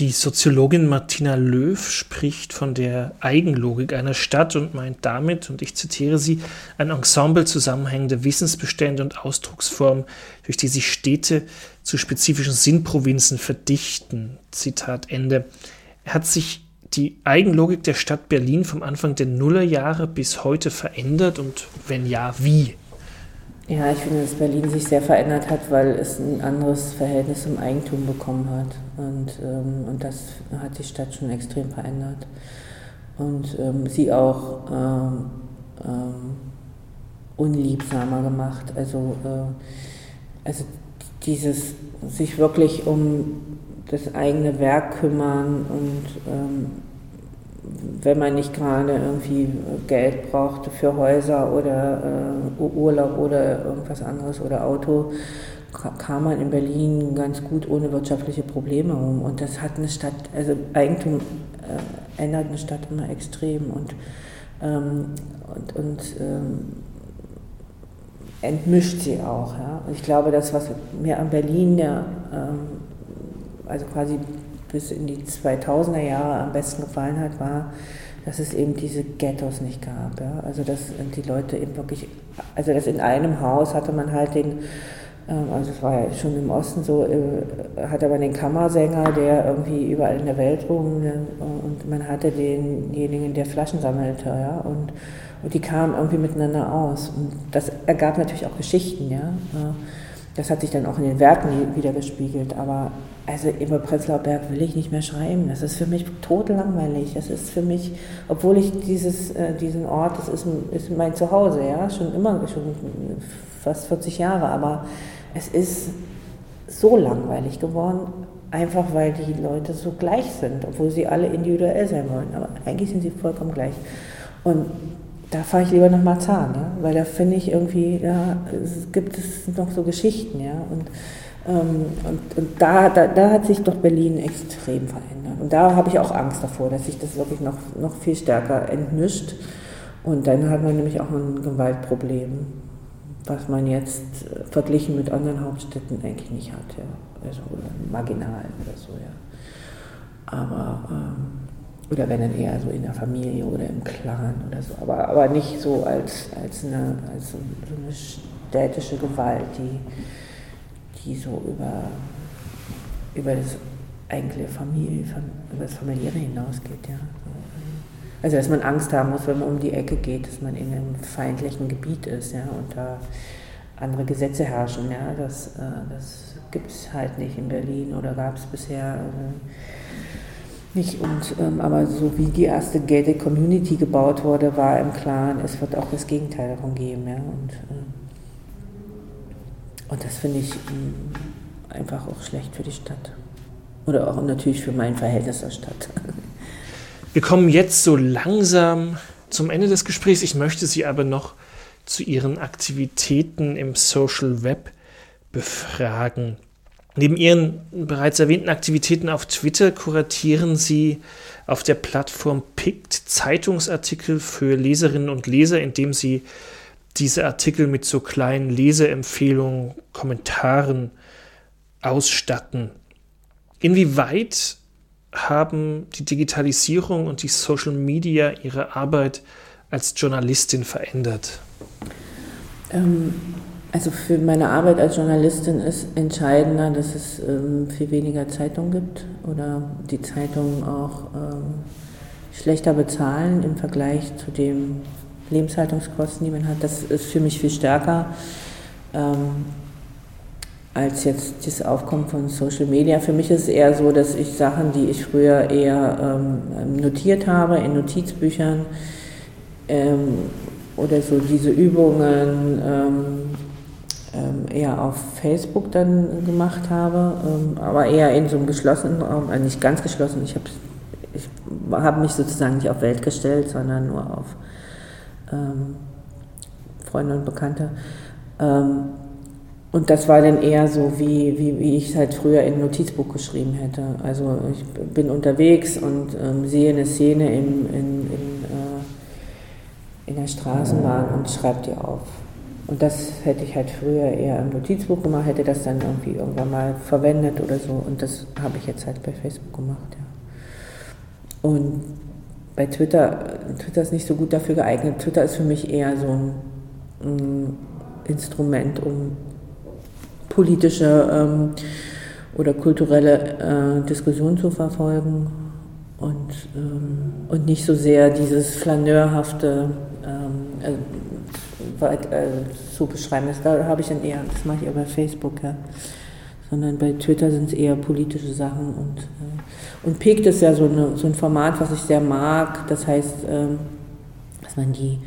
Die Soziologin Martina Löw spricht von der Eigenlogik einer Stadt und meint damit, und ich zitiere sie, ein Ensemble zusammenhängender Wissensbestände und Ausdrucksformen, durch die sich Städte zu spezifischen Sinnprovinzen verdichten. Zitat Ende. Hat sich die Eigenlogik der Stadt Berlin vom Anfang der Nullerjahre bis heute verändert und wenn ja, wie? Ja, ich finde, dass Berlin sich sehr verändert hat, weil es ein anderes Verhältnis zum Eigentum bekommen hat. Und, ähm, und das hat die Stadt schon extrem verändert. Und ähm, sie auch ähm, ähm unliebsamer gemacht. Also, äh, also dieses sich wirklich um das eigene Werk kümmern und ähm, wenn man nicht gerade irgendwie Geld brauchte für Häuser oder äh, Urlaub oder irgendwas anderes oder Auto, kam man in Berlin ganz gut ohne wirtschaftliche Probleme um. Und das hat eine Stadt, also Eigentum äh, ändert eine Stadt immer extrem und, ähm, und, und ähm, entmischt sie auch. Ja? Und ich glaube, das, was mir an Berlin, ja, ähm, also quasi bis in die 2000er Jahre am besten gefallen hat, war, dass es eben diese Ghettos nicht gab. Ja? Also dass die Leute eben wirklich, also dass in einem Haus hatte man halt den, ähm, also es war ja schon im Osten so, äh, hatte man den Kammersänger, der irgendwie überall in der Welt rum ne? und man hatte denjenigen, der Flaschen sammelte, ja, und, und die kamen irgendwie miteinander aus. Und das ergab natürlich auch Geschichten, ja. Das hat sich dann auch in den Werken wieder gespiegelt, aber also über Prenzlauer Berg will ich nicht mehr schreiben. Das ist für mich totlangweilig. Das ist für mich, obwohl ich dieses, äh, diesen Ort, das ist, ist mein Zuhause, ja, schon immer, schon fast 40 Jahre, aber es ist so langweilig geworden, einfach weil die Leute so gleich sind, obwohl sie alle individuell sein wollen. Aber eigentlich sind sie vollkommen gleich. Und da fahre ich lieber nach Marzahn, ja, weil da finde ich irgendwie, ja, es gibt es noch so Geschichten, ja, und und, und da, da, da, hat sich doch Berlin extrem verändert. Und da habe ich auch Angst davor, dass sich das wirklich noch, noch viel stärker entmischt. Und dann hat man nämlich auch ein Gewaltproblem, was man jetzt äh, verglichen mit anderen Hauptstädten eigentlich nicht hat. Ja. Also, oder marginal oder so, ja. Aber, ähm, oder wenn dann eher so in der Familie oder im Clan oder so. Aber, aber nicht so als, als, eine, als so eine städtische Gewalt, die die so über, über das eigentliche Familie, über das Familiäre hinausgeht. Ja. Also dass man Angst haben muss, wenn man um die Ecke geht, dass man in einem feindlichen Gebiet ist ja, und da andere Gesetze herrschen. Ja. Das, äh, das gibt es halt nicht in Berlin oder gab es bisher. Äh, nicht. Und, ähm, aber so wie die erste Gated Community gebaut wurde, war im Klaren, es wird auch das Gegenteil davon geben. Ja? Und, äh, und das finde ich äh, einfach auch schlecht für die Stadt. Oder auch natürlich für mein Verhältnis zur Stadt. [LAUGHS] Wir kommen jetzt so langsam zum Ende des Gesprächs. Ich möchte Sie aber noch zu Ihren Aktivitäten im Social Web befragen. Neben Ihren bereits erwähnten Aktivitäten auf Twitter kuratieren Sie auf der Plattform PICT Zeitungsartikel für Leserinnen und Leser, indem Sie diese Artikel mit so kleinen Leseempfehlungen, Kommentaren ausstatten. Inwieweit haben die Digitalisierung und die Social Media Ihre Arbeit als Journalistin verändert? Ähm, also für meine Arbeit als Journalistin ist entscheidender, dass es ähm, viel weniger Zeitungen gibt oder die Zeitungen auch ähm, schlechter bezahlen im Vergleich zu den Lebenshaltungskosten, die man hat. Das ist für mich viel stärker ähm, als jetzt das Aufkommen von Social Media. Für mich ist es eher so, dass ich Sachen, die ich früher eher ähm, notiert habe in Notizbüchern ähm, oder so diese Übungen, ähm, ähm, eher auf Facebook dann gemacht habe, ähm, aber eher in so einem geschlossenen Raum, also nicht ganz geschlossen. Ich habe ich hab mich sozusagen nicht auf Welt gestellt, sondern nur auf ähm, Freunde und Bekannte. Ähm, und das war dann eher so, wie, wie, wie ich es halt früher in Notizbuch geschrieben hätte. Also ich bin unterwegs und ähm, sehe eine Szene in, in, in, äh, in der Straßenbahn und schreibe die auf. Und das hätte ich halt früher eher im Notizbuch gemacht, hätte das dann irgendwie irgendwann mal verwendet oder so. Und das habe ich jetzt halt bei Facebook gemacht, ja. Und bei Twitter, Twitter ist nicht so gut dafür geeignet. Twitter ist für mich eher so ein, ein Instrument, um politische ähm, oder kulturelle äh, Diskussionen zu verfolgen und, ähm, und nicht so sehr dieses flaneurhafte ähm, äh, äh, zu beschreiben ist. Da habe ich dann eher, das mache ich aber bei Facebook, ja. Sondern bei Twitter sind es eher politische Sachen und, äh, und Pikt ist ja so, eine, so ein Format, was ich sehr mag. Das heißt, ähm, dass man die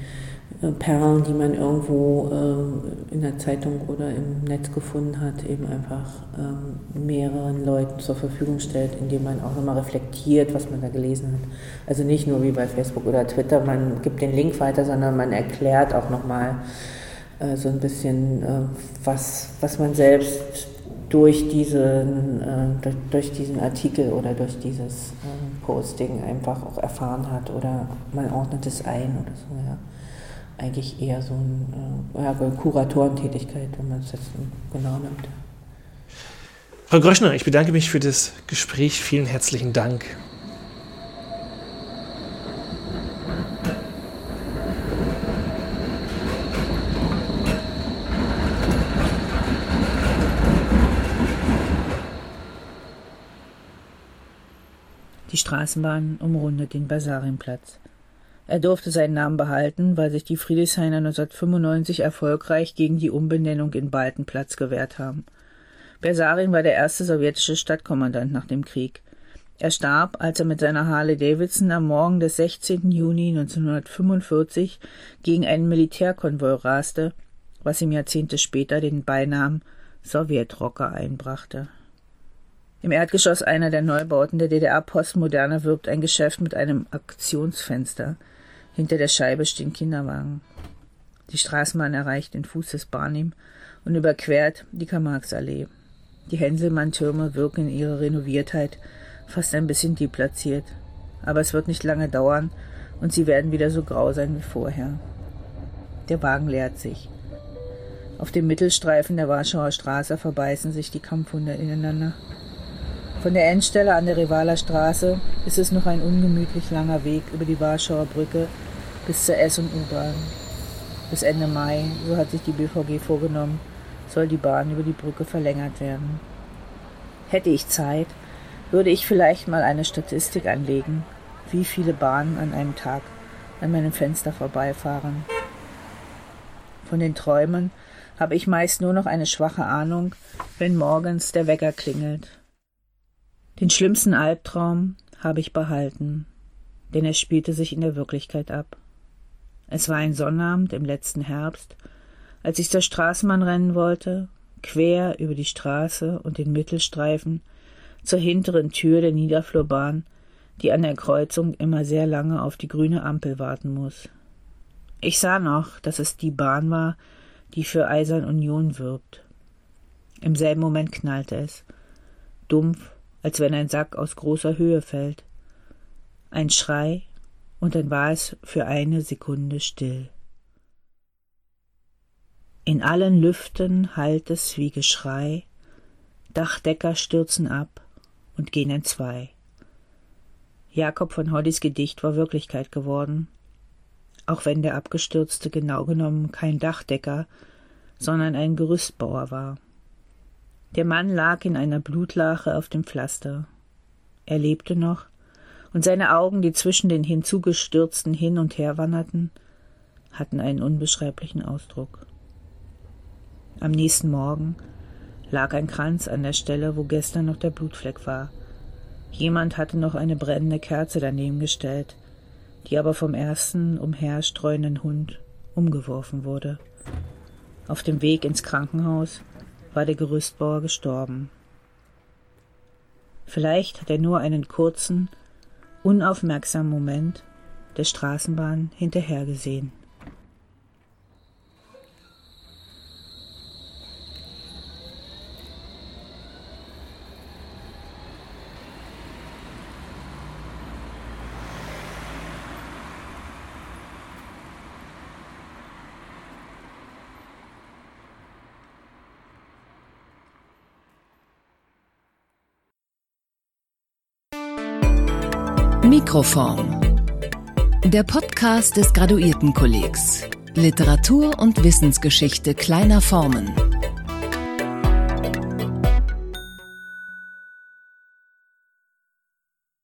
äh, Perlen, die man irgendwo äh, in der Zeitung oder im Netz gefunden hat, eben einfach ähm, mehreren Leuten zur Verfügung stellt, indem man auch nochmal reflektiert, was man da gelesen hat. Also nicht nur wie bei Facebook oder Twitter, man gibt den Link weiter, sondern man erklärt auch nochmal äh, so ein bisschen, äh, was, was man selbst durch diesen, äh, durch, diesen Artikel oder durch dieses äh, Posting einfach auch erfahren hat oder man ordnet es ein oder so, ja eigentlich eher so ein, äh, ja, Kuratorentätigkeit, wenn man es jetzt genau nimmt. Frau Gröschner, ich bedanke mich für das Gespräch. Vielen herzlichen Dank. Die Straßenbahn umrundet den Basarienplatz. Er durfte seinen Namen behalten, weil sich die Friedrichshainer 1995 erfolgreich gegen die Umbenennung in Baltenplatz gewehrt haben. Bersarin war der erste sowjetische Stadtkommandant nach dem Krieg. Er starb, als er mit seiner Harley Davidson am Morgen des 16. Juni 1945 gegen einen Militärkonvoi raste, was ihm Jahrzehnte später den Beinamen Sowjetrocker einbrachte. Im Erdgeschoss einer der Neubauten der DDR-Postmoderne wirbt ein Geschäft mit einem Aktionsfenster – hinter der Scheibe stehen Kinderwagen. Die Straßenbahn erreicht den Fuß des Barnim und überquert die Karl-Marx-Allee. Die Hänselmann-Türme wirken in ihrer Renoviertheit fast ein bisschen deplatziert. Aber es wird nicht lange dauern und sie werden wieder so grau sein wie vorher. Der Wagen leert sich. Auf dem Mittelstreifen der Warschauer Straße verbeißen sich die Kampfhunde ineinander. Von der Endstelle an der Rivaler Straße ist es noch ein ungemütlich langer Weg über die Warschauer Brücke bis zur S- und U-Bahn. Bis Ende Mai, so hat sich die BVG vorgenommen, soll die Bahn über die Brücke verlängert werden. Hätte ich Zeit, würde ich vielleicht mal eine Statistik anlegen, wie viele Bahnen an einem Tag an meinem Fenster vorbeifahren. Von den Träumen habe ich meist nur noch eine schwache Ahnung, wenn morgens der Wecker klingelt. Den schlimmsten Albtraum habe ich behalten, denn er spielte sich in der Wirklichkeit ab. Es war ein Sonnabend im letzten Herbst, als ich zur Straßenbahn rennen wollte, quer über die Straße und den Mittelstreifen zur hinteren Tür der Niederflurbahn, die an der Kreuzung immer sehr lange auf die grüne Ampel warten muss. Ich sah noch, dass es die Bahn war, die für Eisern Union wirbt. Im selben Moment knallte es, dumpf, als wenn ein Sack aus großer Höhe fällt. Ein Schrei, und dann war es für eine Sekunde still. In allen Lüften hallt es wie Geschrei, Dachdecker stürzen ab und gehen entzwei. Jakob von Hollys Gedicht war Wirklichkeit geworden, auch wenn der Abgestürzte genau genommen kein Dachdecker, sondern ein Gerüstbauer war. Der Mann lag in einer Blutlache auf dem Pflaster. Er lebte noch, und seine Augen, die zwischen den hinzugestürzten hin und her wanderten, hatten einen unbeschreiblichen Ausdruck. Am nächsten Morgen lag ein Kranz an der Stelle, wo gestern noch der Blutfleck war. Jemand hatte noch eine brennende Kerze daneben gestellt, die aber vom ersten umherstreuenden Hund umgeworfen wurde. Auf dem Weg ins Krankenhaus war der Gerüstbauer gestorben. Vielleicht hat er nur einen kurzen, unaufmerksamen Moment der Straßenbahn hinterhergesehen. Mikroform. Der Podcast des Graduiertenkollegs. Literatur und Wissensgeschichte kleiner Formen.